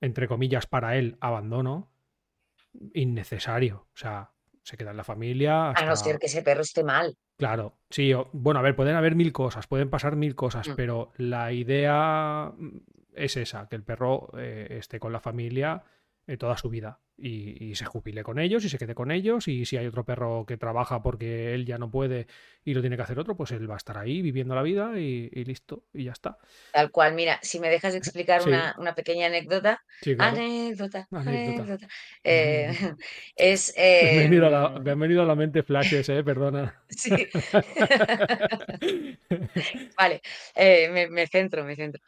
entre comillas, para él, abandono innecesario. O sea, se queda en la familia. A no ser que ese perro esté mal. Claro, sí, bueno, a ver, pueden haber mil cosas, pueden pasar mil cosas, mm. pero la idea mm, es esa, que el perro eh, esté con la familia eh, toda su vida y, se jubile con ellos y se quede con ellos y si hay otro perro que trabaja porque él ya no puede y lo tiene que hacer otro, pues él va a estar ahí viviendo la vida y, listo y ya está. Tal cual, mira, si me dejas explicar una, pequeña anécdota. anécdota, anécdota. Eh, es... Eh, me, han venido a la, mente flashes, eh, perdona. Sí. vale, eh, me, centro, me centro.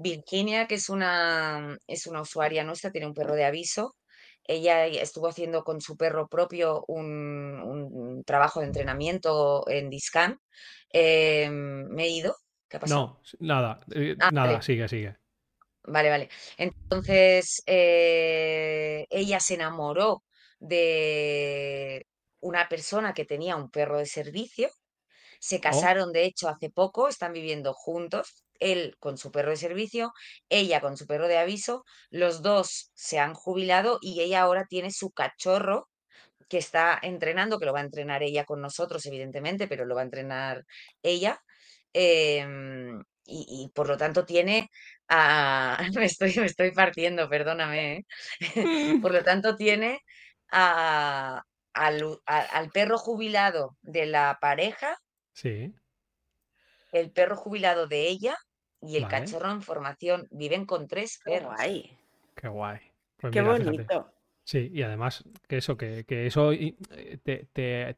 Virginia, que es una, es una usuaria nuestra, tiene un perro de aviso ella estuvo haciendo con su perro propio un, trabajo de entrenamiento en Discan. Em, ¿Me he ido? ¿Qué ha pasado? No, nada, eh, ah, nada, sigue, sigue. Vale, vale. Entonces, eh, ella se enamoró de una persona que tenía un perro de servicio. Se oh. casaron, de hecho, hace poco, están viviendo juntos él con su perro de servicio, ella con su perro de aviso, los dos se han jubilado y ella ahora tiene su cachorro que está entrenando, que lo va a entrenar ella con nosotros, evidentemente, pero lo va a entrenar ella. Em, y, por lo tanto tiene a... me, estoy, me estoy partiendo, perdóname. ¿eh? por lo tanto tiene a, al, al perro jubilado de la pareja. Sí el perro jubilado de ella y el cachorro en formación. Viven con tres perros. Qué guay. Qué guay. Pues Qué bonito. Sí, y además que eso, que, eso eh, te,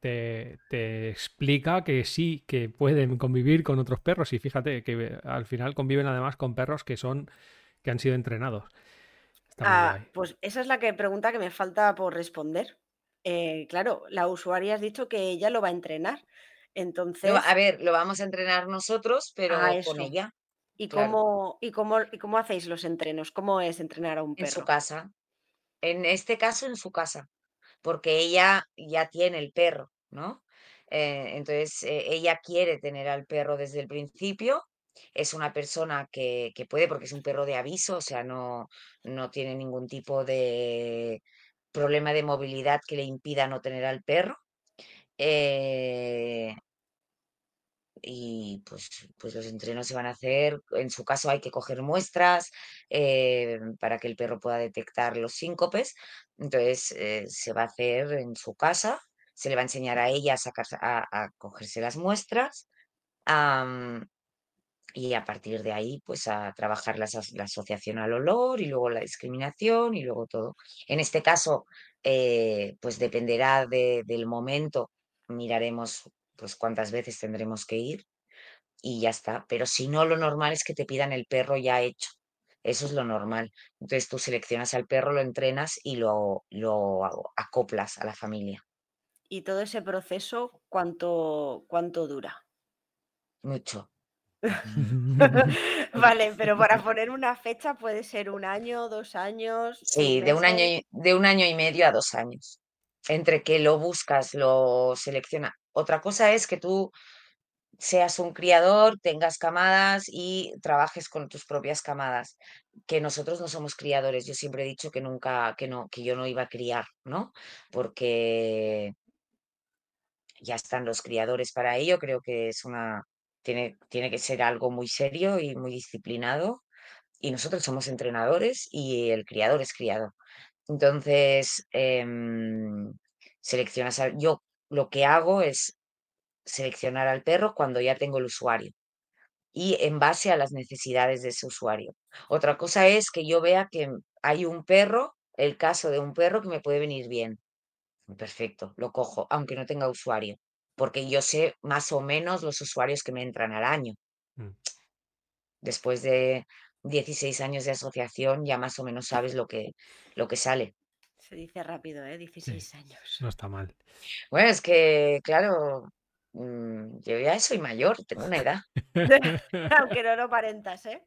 te, explica que sí, que pueden convivir con otros perros. Y fíjate que al final conviven además con perros que son, que han sido entrenados. Ah, pues esa es la que pregunta que me falta por responder. Eh, claro, la usuaria has dicho que ella lo va a entrenar. Entonces. a ver, lo vamos a entrenar nosotros, pero ah, con ella. ¿Y cómo, y, cómo, ¿Y cómo hacéis los entrenos? ¿Cómo es entrenar a un perro? En su casa. En este caso, en su casa. Porque ella ya tiene el perro, ¿no? Eh, entonces, eh, ella quiere tener al perro desde el principio. Es una persona que, que, puede, porque es un perro de aviso, o sea, no, no tiene ningún tipo de problema de movilidad que le impida no tener al perro. Eh, y pues, pues los entrenos se van a hacer, en su caso hay que coger muestras eh, para que el perro pueda detectar los síncopes, entonces eh, se va a hacer en su casa, se le va a enseñar a ella a, sacar, a, cogerse las muestras y a partir de ahí pues a trabajar la, asociación al olor y luego la discriminación y luego todo. En este caso eh, pues dependerá del momento, miraremos pues cuántas veces tendremos que ir y ya está. Pero si no, lo normal es que te pidan el perro ya hecho. Eso es lo normal. Entonces tú seleccionas al perro, lo entrenas y lo, lo acoplas a la familia. ¿Y todo ese proceso cuánto, cuánto dura? Mucho. Vale, pero para poner una fecha puede ser un año, dos años, Sí, de un año y, de un año y medio a dos años. Entre que lo buscas, lo selecciona. Otra cosa es que tú seas un criador, tengas camadas y trabajes con tus propias camadas. Que nosotros no somos criadores. Yo siempre he dicho que nunca, que no, que yo no iba a criar, ¿no? Porque ya están los criadores para ello. Creo que es una, tiene, tiene que ser algo muy serio y muy disciplinado. Y nosotros somos entrenadores y el criador es criador. Entonces, em, seleccionas, al- yo lo que hago es seleccionar al perro cuando ya tengo el usuario y en base a las necesidades de ese usuario. Otra cosa es que yo vea que hay un perro, el caso de un perro que me puede venir bien. Perfecto, lo cojo, aunque no tenga usuario, porque yo sé más o menos los usuarios que me entran al año. Mm. Después de 16 años de asociación, ya más o menos sabes lo que, lo que sale. Se dice rápido, ¿eh? 16 años. No está mal. Bueno, es que, claro, mm, yo ya soy mayor, tengo una edad. Aunque no lo aparentas, ¿eh?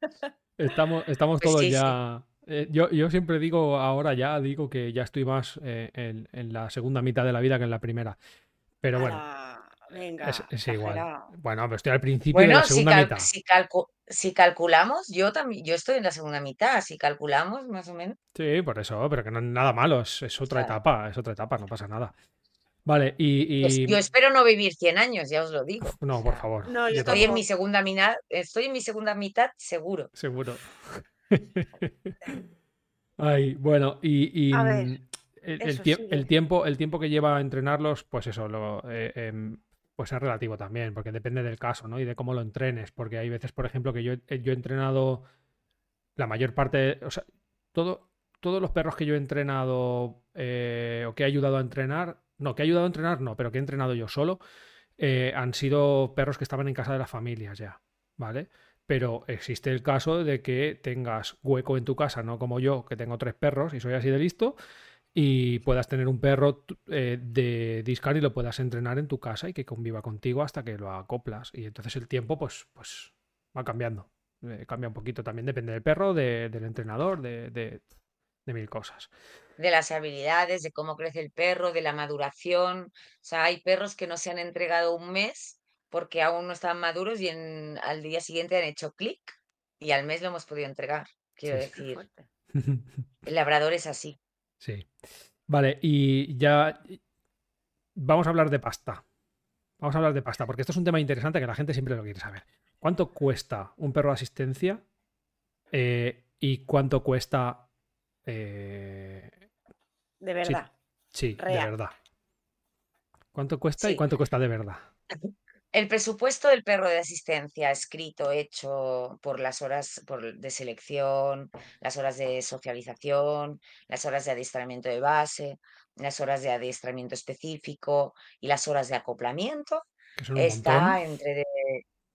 Estamos, estamos Pues todos sí, sí. ya. eh, yo, yo siempre digo, ahora ya digo que ya estoy más eh, en, en la segunda mitad de la vida que en la primera. Pero bueno, Ala, venga, es, es igual. Bueno, pero estoy al principio de Bueno, la si, segunda cal- mitad. si, calcu- si calculamos, yo también, yo estoy en la segunda mitad, si calculamos más o menos. Sí, por eso, pero que no es nada malo, es, es otra Claro. etapa, es otra etapa, no pasa nada. Vale, y, Pues yo espero no vivir 100 años, ya os lo digo. no, O por favor, No, yo Estoy en mi segunda mitad, estoy en mi segunda mitad seguro. seguro. Ay, bueno, y, y, A ver, mm, el, el tie- sigue. el tiempo, el tiempo que lleva a entrenarlos, pues eso, lo, eh, em, pues es relativo también, porque depende del caso, ¿no? Y de cómo lo entrenes, porque hay veces, por ejemplo, que yo, he- yo he entrenado la mayor parte, o sea, todo, todos los perros que yo he entrenado eh, o que he ayudado a entrenar, no, que he ayudado a entrenar, no, pero que he entrenado yo solo, eh, han sido perros que estaban en casa de las familias ya, ¿vale? Pero existe el caso de que tengas hueco en tu casa, no como yo, que tengo tres perros y soy así de listo, y puedas tener un perro eh, de discar y lo puedas entrenar en tu casa y que conviva contigo hasta que lo acoplas. Y entonces el tiempo, pues, pues va cambiando. Eh, cambia un poquito también, depende del perro, de- del entrenador, de, de- de mil cosas. De las habilidades, de cómo crece el perro, de la maduración. O sea, hay perros que no se han entregado un mes porque aún no están maduros y en, al día siguiente han hecho clic y al mes lo hemos podido entregar. Quiero Sí, decir, el labrador es así. Sí. Vale, y ya vamos a hablar de pasta. Vamos a hablar de pasta, porque esto es un tema interesante que la gente siempre lo quiere saber. ¿Cuánto cuesta un perro de asistencia eh, y cuánto cuesta... eh, De verdad. sí, de verdad. ¿Cuánto cuesta y cuánto cuesta de verdad? El presupuesto del perro de asistencia escrito, hecho por las horas por- de selección, las horas de socialización, las horas de adiestramiento de base, las horas de adiestramiento específico y las horas de acoplamiento, montón. está entre de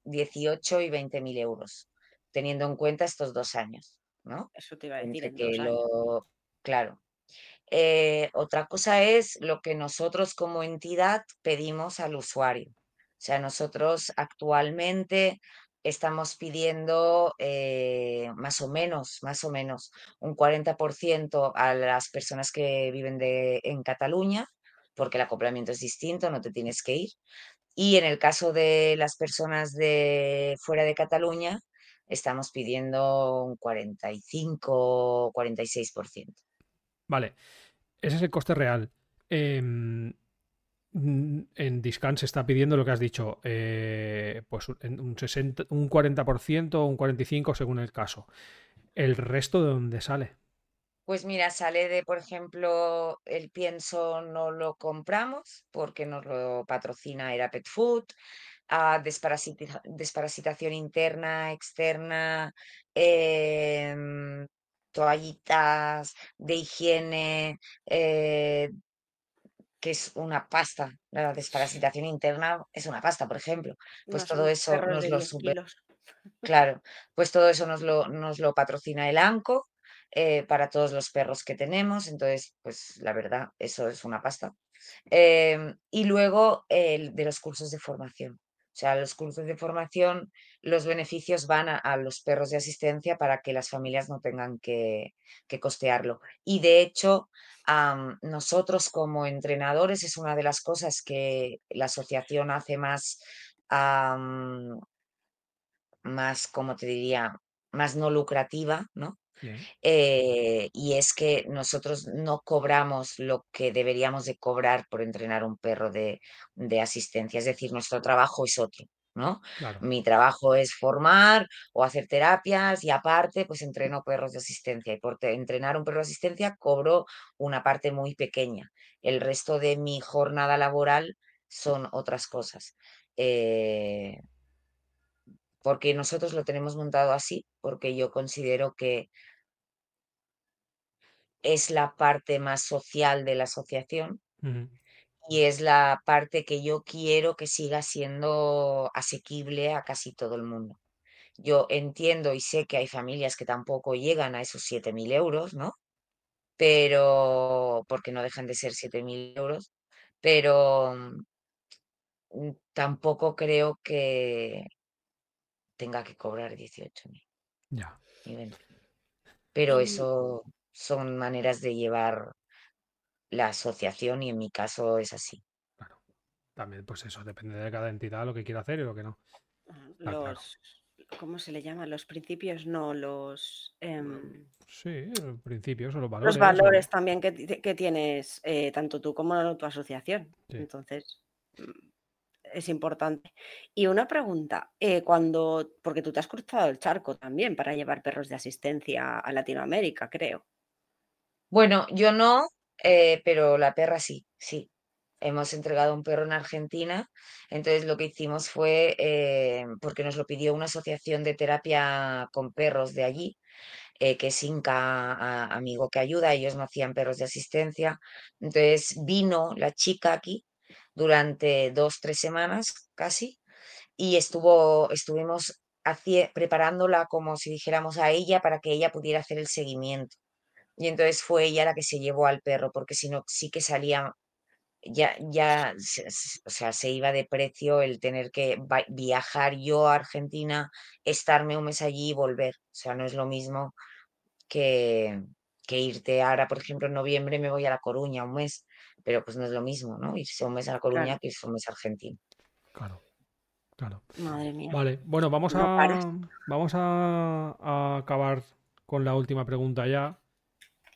18 y 20 mil euros, teniendo en cuenta estos dos años, ¿no? Eso te iba a decir en que lo, claro. Eh, otra cosa es lo que nosotros como entidad pedimos al usuario. O sea, nosotros actualmente estamos pidiendo eh, más o menos, más o menos un 40% a las personas que viven de, en Cataluña, porque el acoplamiento es distinto, no te tienes que ir. Y en el caso de las personas de fuera de Cataluña, estamos pidiendo un 45, 46%. Vale, ese es el coste real. Em, en Discan se está pidiendo lo que has dicho, eh, pues un un 60, un 40% o un 45% según el caso. ¿El resto de dónde sale? Pues mira, sale de, por ejemplo, el pienso no lo compramos porque nos lo patrocina Era Pet Food, a desparasitación interna, externa, em, toallitas de higiene, eh, que es una pasta. La desparasitación interna es una pasta, por ejemplo. Pues No todo eso nos lo 10 sube- kilos. Claro, pues todo eso nos lo, nos lo patrocina el ANCO eh, para todos los perros que tenemos, entonces, pues la verdad, eso es una pasta. Em, y luego el de los cursos de formación. O sea, los cursos de formación, los beneficios van a, los perros de asistencia para que las familias no tengan que, costearlo. Y de hecho, nosotros como entrenadores es una de las cosas que la asociación hace más, más, como te diría, más no lucrativa, ¿no? Eh, y es que nosotros no cobramos lo que deberíamos de cobrar por entrenar un perro de, asistencia, es decir, nuestro trabajo es otro. ¿No? Mi trabajo es formar o hacer terapias y aparte pues entreno perros de asistencia y por entrenar un perro de asistencia cobro una parte muy pequeña. El resto de mi jornada laboral son otras cosas. Eh, porque nosotros lo tenemos montado así, porque yo considero que es la parte más social de la asociación y es la parte que yo quiero que siga siendo asequible a casi todo el mundo. Yo entiendo y sé que hay familias que tampoco llegan a esos 7.000 euros, ¿no? Pero, porque no dejan de ser 7.000 euros, pero mm, tampoco creo que tenga que cobrar 18.000. Ya. Pero eso son maneras de llevar la asociación y en mi caso es así. Claro. También, pues eso, depende de cada entidad lo que quiera hacer y lo que no. Los, ¿cómo se le llama? Los principios, no, los... Em, sí, los principios o los valores. Los valores también que, tienes eh, tanto tú como tu asociación. Entonces, mm, es importante. Y una pregunta, eh, cuando, porque tú te has cruzado el charco también para llevar perros de asistencia a Latinoamérica, creo. Bueno, yo no, eh, pero la perra sí, sí. Hemos entregado un perro en Argentina, entonces lo que hicimos fue, eh, porque nos lo pidió una asociación de terapia con perros de allí, eh, que es Inca Amigo que Ayuda, ellos no hacían perros de asistencia, entonces vino la chica aquí durante dos, tres semanas casi, y estuvo, estuvimos preparándola como si dijéramos a ella para que ella pudiera hacer el seguimiento. Y entonces fue ella la que se llevó al perro, porque si no, sí que salía, ya, ya, o sea, se iba de precio el tener que viajar yo a Argentina, estarme un mes allí y volver. O sea, no es lo mismo que, que irte ahora, por ejemplo, en noviembre me voy a La Coruña un mes, pero pues no es lo mismo, ¿no? Irse un mes a La Coruña que irse un mes a Argentina. Claro. Claro. Madre mía. Vale, bueno, vamos a vamos a acabar con la última pregunta ya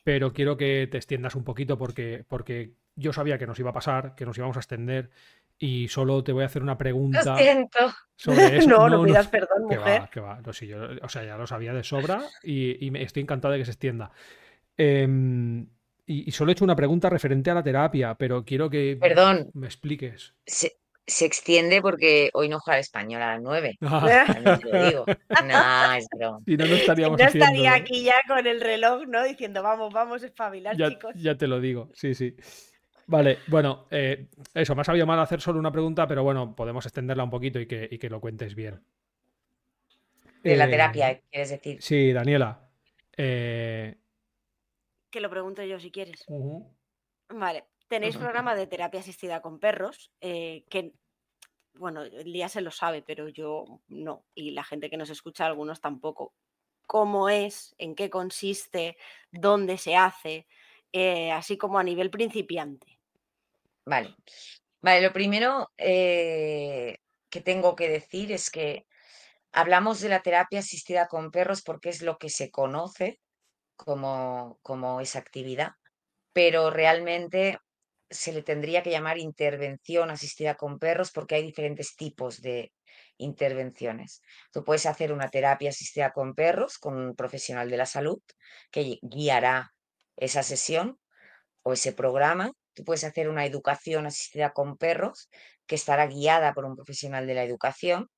pero quiero que te extiendas un poquito porque, porque yo sabía que nos iba a pasar, que nos íbamos a extender y solo te voy a hacer una pregunta lo siento. sobre eso. no, no, pidas perdón, que mujer. Va, que va. o sea, ya lo sabía de sobra y, y me, estoy encantado de que se extienda. Em, y, solo he hecho una pregunta referente a la terapia, pero quiero que Perdón. me expliques se extiende porque hoy no juega el español a las 9. Ah. lo digo. No, es broma. Si no, no estaríamos no estaría aquí ya con el reloj, ¿no? Diciendo, vamos, vamos espabilar, ya, chicos. Ya te lo digo, sí, sí. Vale, bueno, eh, eso, me ha sabido mal hacer solo una pregunta, pero bueno, podemos extenderla un poquito y que, y que lo cuentes bien. De la eh, terapia, quieres decir. Sí, Daniela. Eh, que lo pregunto yo si quieres. Vale, tenéis programa de terapia asistida con perros, que bueno, el día se lo sabe, pero yo no. Y la gente que nos escucha, algunos tampoco. ¿Cómo es? ¿En qué consiste? ¿Dónde se hace? Eh, así como a nivel principiante. Vale. Vale, lo primero eh, que tengo que decir es que hablamos de la terapia asistida con perros porque es lo que se conoce como, como esa actividad, pero realmente se le tendría que llamar intervención asistida con perros porque hay diferentes tipos de intervenciones. Tú puedes hacer una terapia asistida con perros con un profesional de la salud que guiará esa sesión o ese programa. Tú puedes hacer una educación asistida con perros que estará guiada por un profesional de la educación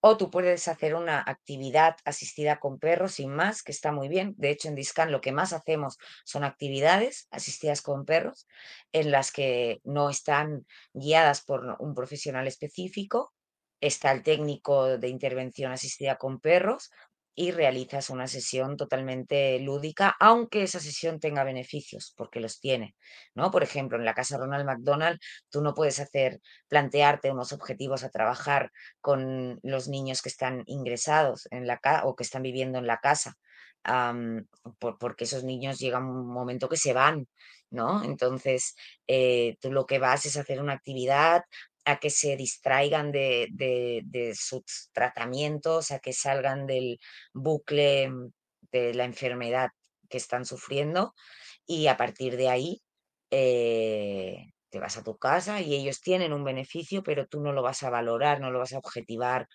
o tú puedes hacer una actividad asistida con perros sin más, que está muy bien. De hecho, en Discan lo que más hacemos son actividades asistidas con perros en las que no están guiadas por un profesional específico. Está el técnico de intervención asistida con perros y realizas una sesión totalmente lúdica, aunque esa sesión tenga beneficios, porque los tiene, ¿no? Por ejemplo, en la casa Ronald McDonald, tú no puedes hacer, plantearte unos objetivos a trabajar con los niños que están ingresados en la o que están viviendo en la casa, porque esos niños llegan un momento que se van, ¿no? Entonces, eh, tú lo que vas es hacer una actividad a que se distraigan de, de, sus tratamientos, a que salgan del bucle mm, de la enfermedad que están sufriendo y a partir de ahí eh, te vas a tu casa y ellos tienen un beneficio, pero tú no lo vas a valorar, no lo vas a objetivar,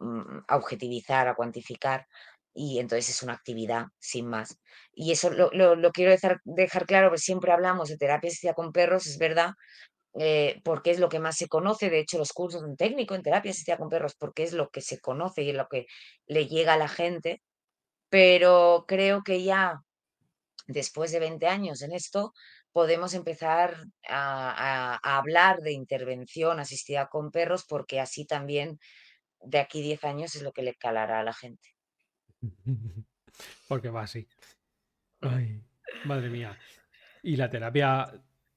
mm, a objetivizar, a cuantificar. Y entonces es una actividad sin más. Y eso lo, lo, quiero dejar, dejar claro, porque siempre hablamos de terapia con perros, es verdad, eh, porque es lo que más se conoce, de hecho los cursos de un técnico en terapia asistida con perros, porque es lo que se conoce y es lo que le llega a la gente, pero creo que ya después de 20 años en esto, podemos empezar a, hablar de intervención asistida con perros, porque así también de aquí 10 años es lo que le calará a la gente. Porque va así. Madre mía. Y la terapia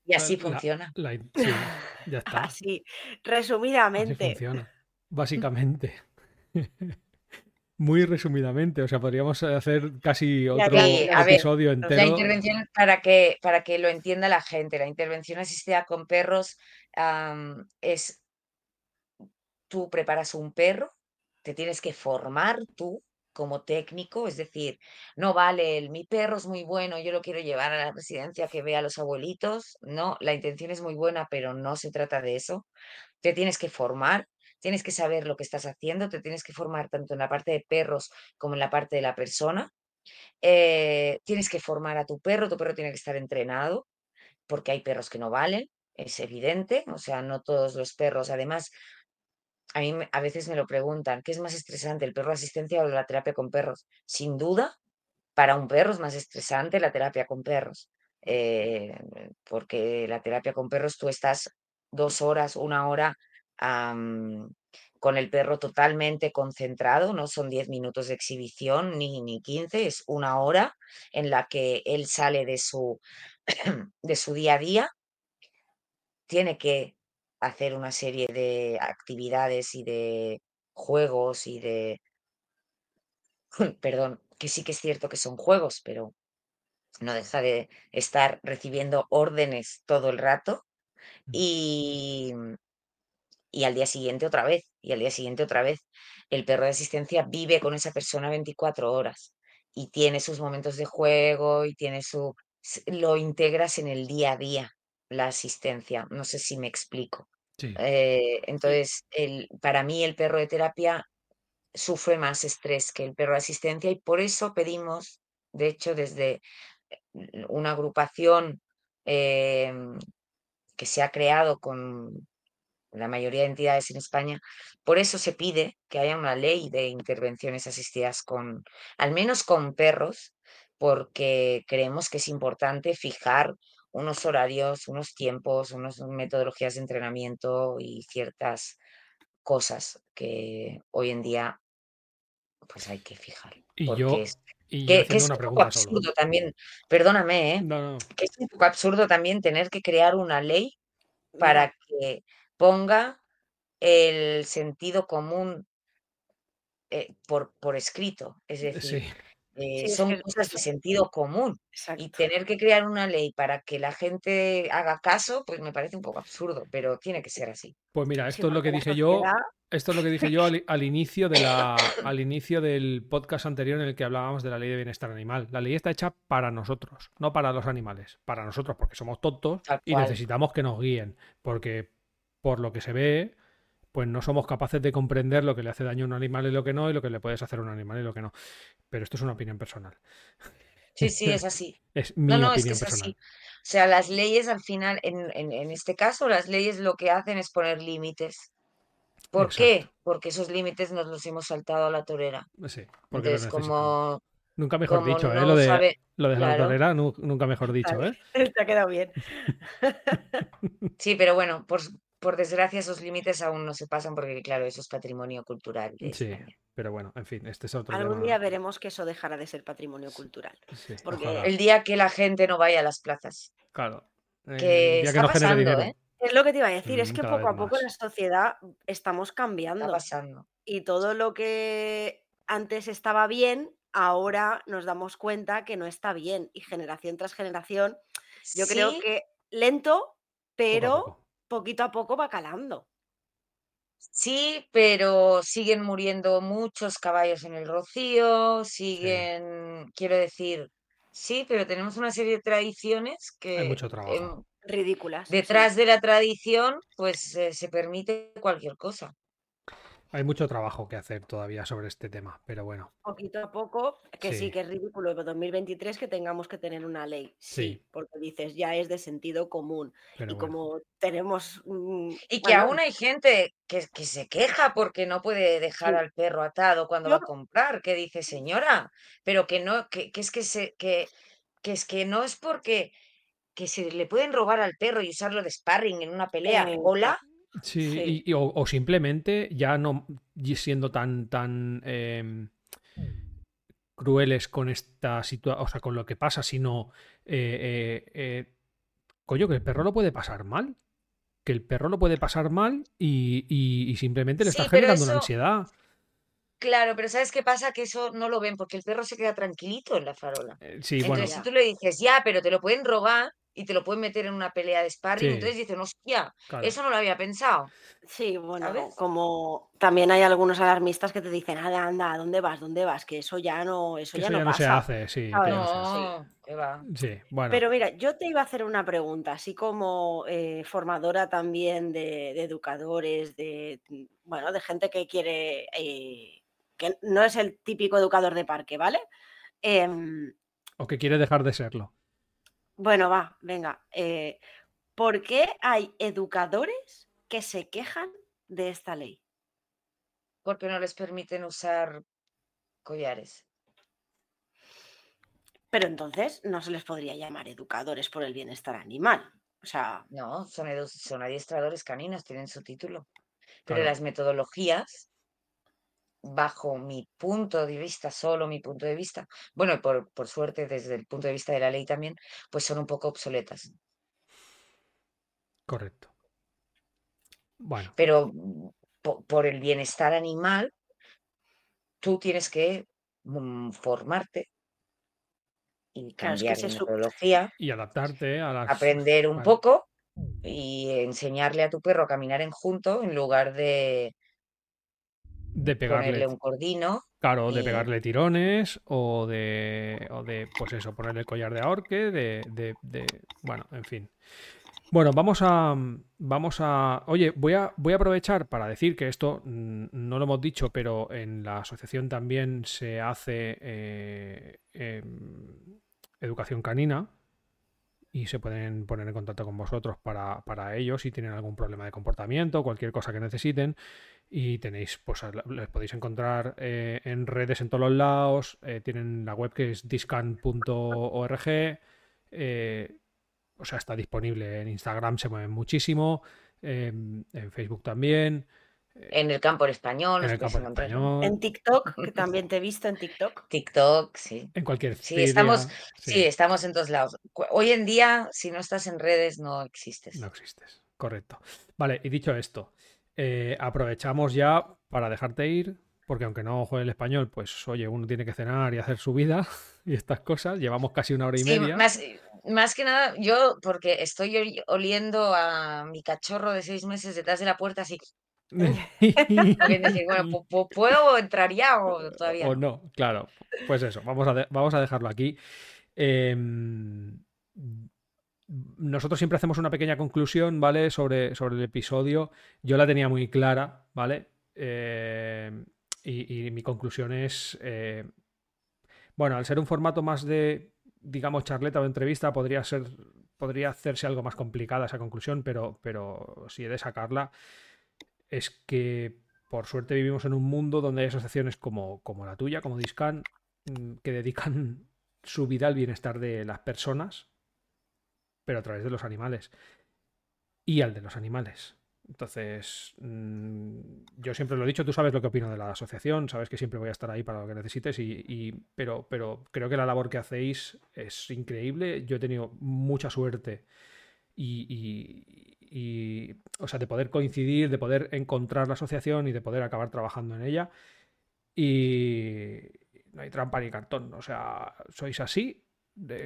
y así funciona. sí, ya está. Así, resumidamente. Así funciona. Básicamente. Muy resumidamente, o sea, podríamos hacer casi otro episodio entero. La intervención, para que, para que lo entienda la gente, la intervención asistida con perros es, tú preparas un perro, te tienes que formar tú como técnico, es decir, no vale el mi perro es muy bueno, yo lo quiero llevar a la residencia que vea a los abuelitos, no, la intención es muy buena, pero no se trata de eso. Te tienes que formar, tienes que saber lo que estás haciendo, te tienes que formar tanto en la parte de perros como en la parte de la persona. Eh, tienes que formar a tu perro, tu perro tiene que estar entrenado, porque hay perros que no valen, es evidente, o sea, no todos los perros, además, a mí a veces me lo preguntan, ¿qué es más estresante, el perro asistencia o la terapia con perros? Sin duda, para un perro es más estresante la terapia con perros, eh, porque la terapia con perros tú estás dos horas, una hora con el perro totalmente concentrado, no son diez minutos de exhibición ni, ni 15, es una hora en la que él sale de su, de su día a día, tiene que hacer una serie de actividades y de juegos y de... Perdón, que sí que es cierto que son juegos, pero no deja de estar recibiendo órdenes todo el rato mm. y, y al día siguiente otra vez, y al día siguiente otra vez. El perro de asistencia vive con esa persona 24 horas y tiene sus momentos de juego y tiene su... lo integras en el día a día, la asistencia. No sé si me explico. Eh, entonces, el, para mí el perro de terapia sufre más estrés que el perro de asistencia y por eso pedimos, de hecho, desde eh, una agrupación em, que se ha creado con la mayoría de entidades en España, por eso se pide que haya una ley de intervenciones asistidas con, al menos con perros, porque creemos que es importante fijar unos horarios, unos tiempos, unas metodologías de entrenamiento y ciertas cosas que hoy en día pues hay que fijar. Y yo, es, que, es un poco absurdo también, perdóname, ¿eh? que es un poco absurdo también tener que crear una ley para que ponga el sentido común eh, por, por escrito. Es eh, decir, eh, son cosas de sentido común. Y tener que crear una ley para que la gente haga caso, pues me parece un poco absurdo, pero tiene que ser así. Pues mira, esto es lo que dije yo. Esto es lo que dije yo al, inicio de la, al inicio del podcast anterior en el que hablábamos de la ley de bienestar animal. La ley está hecha para nosotros, no para los animales. Para nosotros, porque somos tontos y necesitamos que nos guíen. Porque por lo que se ve, pues no somos capaces de comprender lo que le hace daño a un animal y lo que no, y lo que le puedes hacer a un animal y lo que no. Pero esto es una opinión personal. Sí, sí, es así. es mi no, opinión es que personal. así. O sea, las leyes al final, en, este caso, las leyes lo que hacen es poner límites. ¿Por qué? Porque esos límites nos los hemos saltado a la torera. Sí, porque Entonces, como Nunca mejor dicho, ¿eh? Lo de, lo de la torera, nunca mejor dicho, ¿eh? Te ha quedado bien. sí, pero bueno, por, por desgracia esos límites aún no se pasan porque, claro, eso es patrimonio cultural. sí, Pero bueno, en fin, este es otro Algún tema. día veremos que eso dejará de ser patrimonio cultural. Sí, porque- ojalá. El día que la gente no vaya a las plazas. Claro. Eh, Que está no pasando. ¿eh? Es lo que te iba a decir, es Mm, que poco a poco más. la sociedad estamos Está cambiando pasando. y todo lo que antes estaba bien, ahora nos damos cuenta que no está bien y generación tras generación, yo creo que lento, pero poco. Poquito a poco va calando. Sí, pero siguen muriendo muchos caballos en el rocío, siguen, quiero decir, sí, pero tenemos una serie de tradiciones Hay que mucho trabajo. Ridículas. sí. detrás de la tradición, pues eh, se permite cualquier cosa. Hay mucho trabajo que hacer todavía sobre este tema, pero bueno. Poquito a poco, que sí, Sí. que es ridículo en 2023 que tengamos que tener una ley. Sí, Sí. porque dices, ya es de sentido común. Pero y bueno. como tenemos... mm, Y que bueno, aún hay gente que, que se queja porque no puede dejar Sí. al perro atado cuando va a comprar, que dice, señora, pero que no, que, que es que se, que, que es que no es porque que se le pueden robar al perro y usarlo de sparring en una pelea. Hola, Sí, Sí. y- y- o, o simplemente ya no y siendo tan, tan em, crueles con esta situación, o sea, con lo que pasa, sino, eh, eh, eh, coño, que el perro lo puede pasar mal. Que el perro lo puede pasar mal y, y- y simplemente le Sí, está generando una ansiedad. claro, pero ¿sabes qué pasa? Que eso no lo ven porque el perro se queda tranquilito en la farola. Sí, bueno, Entonces, ya. si tú le dices, ya, pero te lo pueden robar y te lo pueden meter en una pelea de sparring, Sí. entonces dicen, hostia, claro. eso no lo había pensado. Sí, bueno, ¿Sabes? como también hay algunos alarmistas que te dicen, anda, anda, ¿dónde vas? ¿Dónde vas? Que eso ya no, eso ya eso no ya no se pasa. hace, sí. No se hace. Va. Sí, bueno. Pero mira, yo te iba a hacer una pregunta, así como eh, formadora también de, de educadores, de bueno, de gente que quiere, eh, que no es el típico educador de parque, ¿vale? Em, O que quiere dejar de serlo. Bueno, va, venga. eh, ¿por qué hay educadores que se quejan de esta ley? Porque no les permiten usar collares. Pero entonces no se les podría llamar educadores por el bienestar animal. O sea, No, son, son adiestradores caninos, tienen su título. Pero Claro. las metodologías, bajo mi punto de vista, solo mi punto de vista, bueno, por, por suerte desde el punto de vista de la ley también, pues son un poco obsoletas. Correcto. Bueno, Pero mm, po- por el bienestar animal, tú tienes que mm, formarte y Claro, es que cambiar su- metodología, y adaptarte a las. aprender un Vale. poco y enseñarle a tu perro a caminar en junto en lugar de De ponerle pegarle. un cordino. Claro, de pegarle tirones o de, o de, pues eso, ponerle el collar de ahorque, de, de, de- bueno, en fin. Bueno, vamos a, vamos a, oye, voy a, voy a aprovechar para decir que esto mm, no lo hemos dicho, pero en la asociación también se hace eh, em, educación canina y se pueden poner en contacto con vosotros para, para ellos si tienen algún problema de comportamiento, cualquier cosa que necesiten. Y tenéis, pues les podéis encontrar eh, en redes en todos los lados. eh, tienen la web que es discan.org. eh, o sea, está disponible en Instagram, se mueven muchísimo. em, en Facebook también. En el campo en español, En el campo en español. TikTok, que también te he visto en TikTok. TikTok, sí. En cualquier Sí, estamos- sí, Sí, estamos en todos lados. Hoy en día, si no estás en redes, no existes. No existes. Correcto. Vale, y dicho esto, eh, aprovechamos ya para dejarte ir, porque aunque no juegue el español, pues oye, uno tiene que cenar y hacer su vida y estas cosas. Llevamos casi una hora y Sí, media. más, más que nada, yo, porque estoy oli- oliendo a mi cachorro de seis meses detrás de la puerta, así que decir, bueno, pu- pu- ¿puedo entrar ya o todavía O no? claro. Pues eso, vamos a, de- vamos a dejarlo aquí. Em, nosotros siempre hacemos una pequeña conclusión, ¿vale? Sobre, sobre el episodio. Yo la tenía muy clara, ¿vale? Y, y mi conclusión es, eh, bueno, al ser un formato más de, digamos, charleta o entrevista, podría ser, podría hacerse algo más complicada esa conclusión, pero, pero si he de sacarla, es que por suerte vivimos en un mundo donde hay asociaciones como, como la tuya, como Discan, mm, que dedican su vida al bienestar de las personas, pero a través de los animales. Y al de los animales. Entonces, mm, yo siempre lo he dicho, tú sabes lo que opino de la asociación, sabes que siempre voy a estar ahí para lo que necesites, y, pero, pero creo que la labor que hacéis es increíble. Yo he tenido mucha suerte y, o sea, de poder coincidir, de poder encontrar la asociación y de poder acabar trabajando en ella. Y no hay trampa ni cartón, o sea, sois así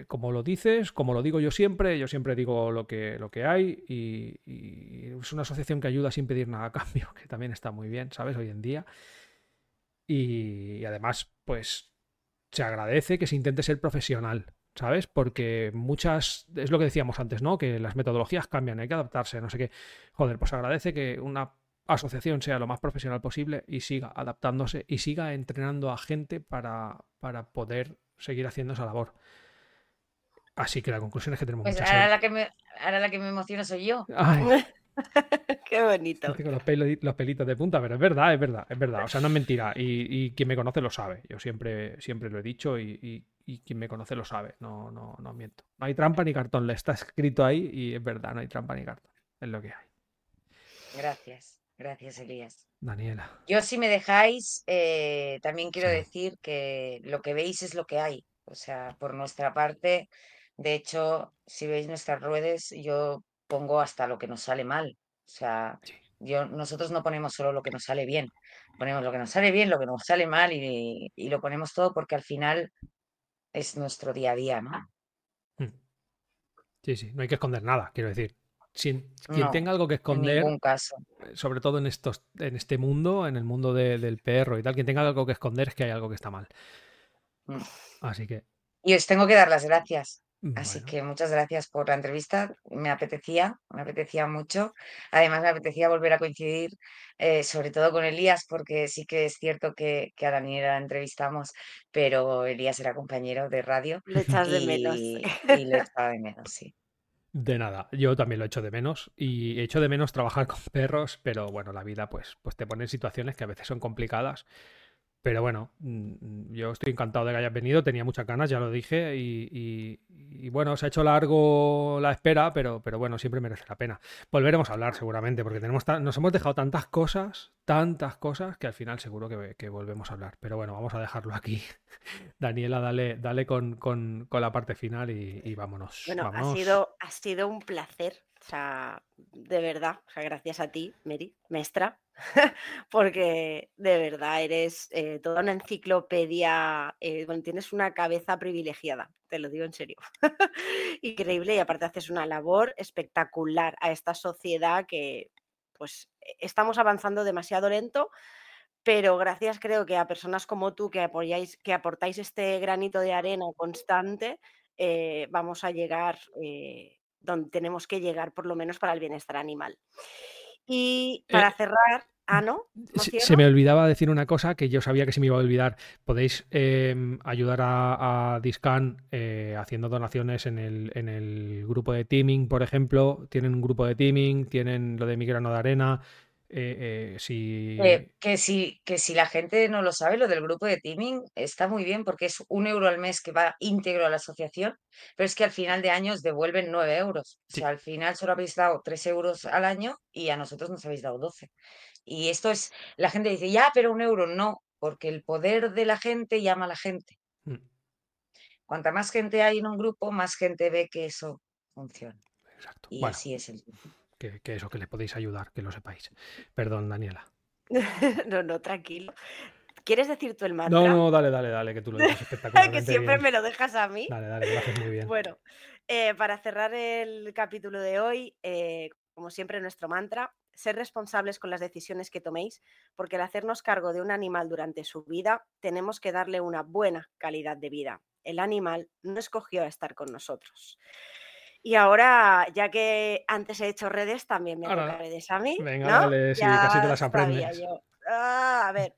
como lo dices, como lo digo yo siempre, yo siempre digo lo que, lo que hay y, es una asociación que ayuda sin pedir nada a cambio, que también está muy bien, ¿sabes? Hoy en día. Y, además, pues se agradece que se intente ser profesional, ¿sabes? Porque muchas, es lo que decíamos antes, ¿no? Que las metodologías cambian, hay que adaptarse, no sé qué. Joder, pues agradece que una asociación sea lo más profesional posible y siga adaptándose y siga entrenando a gente para, para poder seguir haciendo esa labor. Así que la conclusión es que tenemos pues mucha ahora la que me Ahora la que me emociona soy yo. Qué bonito. Con los, los, pelitos de punta, pero es verdad, es verdad, es verdad. O sea, no es mentira. Y, quien me conoce lo sabe. Yo siempre, siempre lo he dicho y, quien me conoce lo sabe. No, no, no miento. No hay trampa ni cartón. Le está escrito ahí y es verdad, no hay trampa ni cartón. Es lo que hay. Gracias, gracias, Elías. Daniela. Yo, si me dejáis, eh, también quiero decir que lo que veis es lo que hay. O sea, por nuestra parte, de hecho, si veis nuestras redes, yo pongo hasta lo que nos sale mal. O sea, yo, nosotros no ponemos solo lo que nos sale bien, ponemos lo que nos sale bien, lo que nos sale mal y, lo ponemos todo porque al final es nuestro día a día, ¿no? Hmm. Sí, sí, no hay que esconder nada, quiero decir. quien tenga algo que esconder, en caso. Eh, sobre todo en, estos, en este mundo, en el mundo del perro y tal, quien tenga algo que esconder es que hay algo que está mal. Mm. Así que. Y os tengo que dar las gracias Así que muchas gracias por la entrevista. Me apetecía, me apetecía mucho. Además, me apetecía volver a coincidir, eh, sobre todo con Elías, porque sí que es cierto que, a Daniela la entrevistamos, pero Elías era compañero de radio. Le echas de menos. Y, le echaba de menos, sí. De nada, yo también lo echo de menos y echo de menos trabajar con perros, pero bueno, la vida pues, pues te pone en situaciones que a veces son complicadas pero bueno, mm, yo estoy encantado de que hayas venido, tenía muchas ganas, ya lo dije, y, bueno, se ha hecho largo la espera, pero, pero bueno, siempre merece la pena. Volveremos a hablar seguramente, porque tenemos nos hemos dejado tantas cosas, tantas cosas, que al final seguro que, volvemos a hablar. Pero bueno, vamos a dejarlo aquí. Daniela, dale, dale con, la parte final y, vámonos. Bueno, Ha, sido, ha sido un placer, o sea, de verdad, gracias a ti, Mary, maestra, porque de verdad eres eh, toda una enciclopedia, eh, bueno, tienes una cabeza privilegiada, te lo digo en serio. Increíble y aparte haces una labor espectacular a esta sociedad que pues e, estamos avanzando demasiado lento, pero gracias creo que a personas como tú que apoyáis, que aportáis este granito de arena constante, eh, vamos a llegar donde tenemos que llegar por lo menos para el bienestar animal. Y eh, para cerrar, ah, ¿no? se, me olvidaba decir una cosa que yo sabía que se me iba a olvidar. Podéis em, ayudar a, Discan eh, haciendo donaciones en el, en el grupo de teaming, por ejemplo. Tienen un grupo de teaming, tienen lo de Migrano de Arena, eh, eh, si... Eh, que, si, que si la gente no lo sabe, lo del grupo de teaming está muy bien porque es un euro al mes que va íntegro a la asociación, pero es que al final de años devuelven nueve euros. O sea, al final solo habéis dado tres euros al año y a nosotros nos habéis dado doce. Y esto es, la gente dice, ya, pero un euro no, porque el poder de la gente llama a la gente. Mm. Cuanta más gente hay en un grupo, más gente ve que eso funciona. Exacto. Y así es el que, eso, que le podéis ayudar, que lo sepáis. Perdón, Daniela. no, no, tranquilo. ¿Quieres decir tú el mantra? No, no, dale, dale, dale, que tú lo dices espectacularmente que siempre me lo dejas a mí. Dale, dale, lo haces muy bien. Bueno, eh, para cerrar el capítulo de hoy, eh, como siempre, nuestro mantra, ser responsables con las decisiones que toméis, porque al hacernos cargo de un animal durante su vida, tenemos que darle una buena calidad de vida. El animal no escogió estar con nosotros. Y ahora, ya que antes he hecho redes, también me toca redes a mí. Venga, dale, sí, casi te las aprendes. Ah, a ver.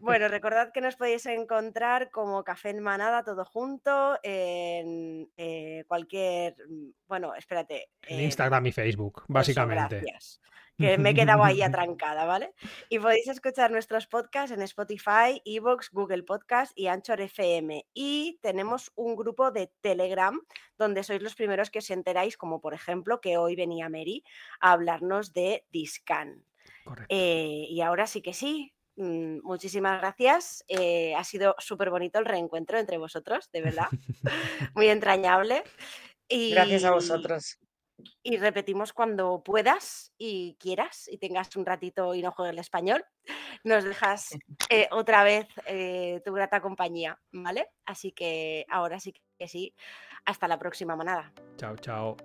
Bueno, recordad que nos podéis encontrar como Café en Manada, todo junto, en eh, cualquier. Mm, bueno, espérate. En Instagram y Facebook, básicamente. gracias. Que me he quedado ahí atrancada, ¿vale? Y podéis escuchar nuestros podcasts en Spotify, Evox, Google Podcast y Anchor FM. Y tenemos un grupo de Telegram donde sois los primeros que os enteráis, como por ejemplo que hoy venía Mary a hablarnos de Discan. Eh, y ahora sí que sí, mm, muchísimas gracias. Eh, ha sido súper bonito el reencuentro entre vosotros, de verdad. Muy entrañable. Y, gracias a vosotros. Y repetimos cuando puedas y quieras y tengas un ratito y no juegues el español, nos dejas eh, otra vez tu grata compañía, ¿vale? Así que ahora sí que sí. Hasta la próxima manada. Chao, chao.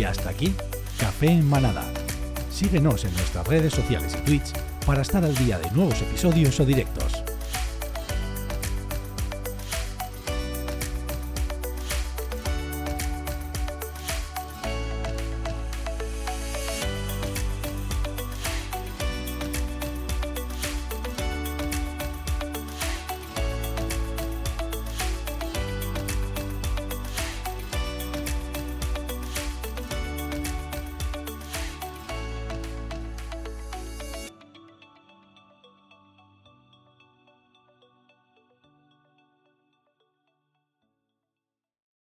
Y hasta aquí, Café en Manada. Síguenos en nuestras redes sociales y Twitch para estar al día de nuevos episodios o directos.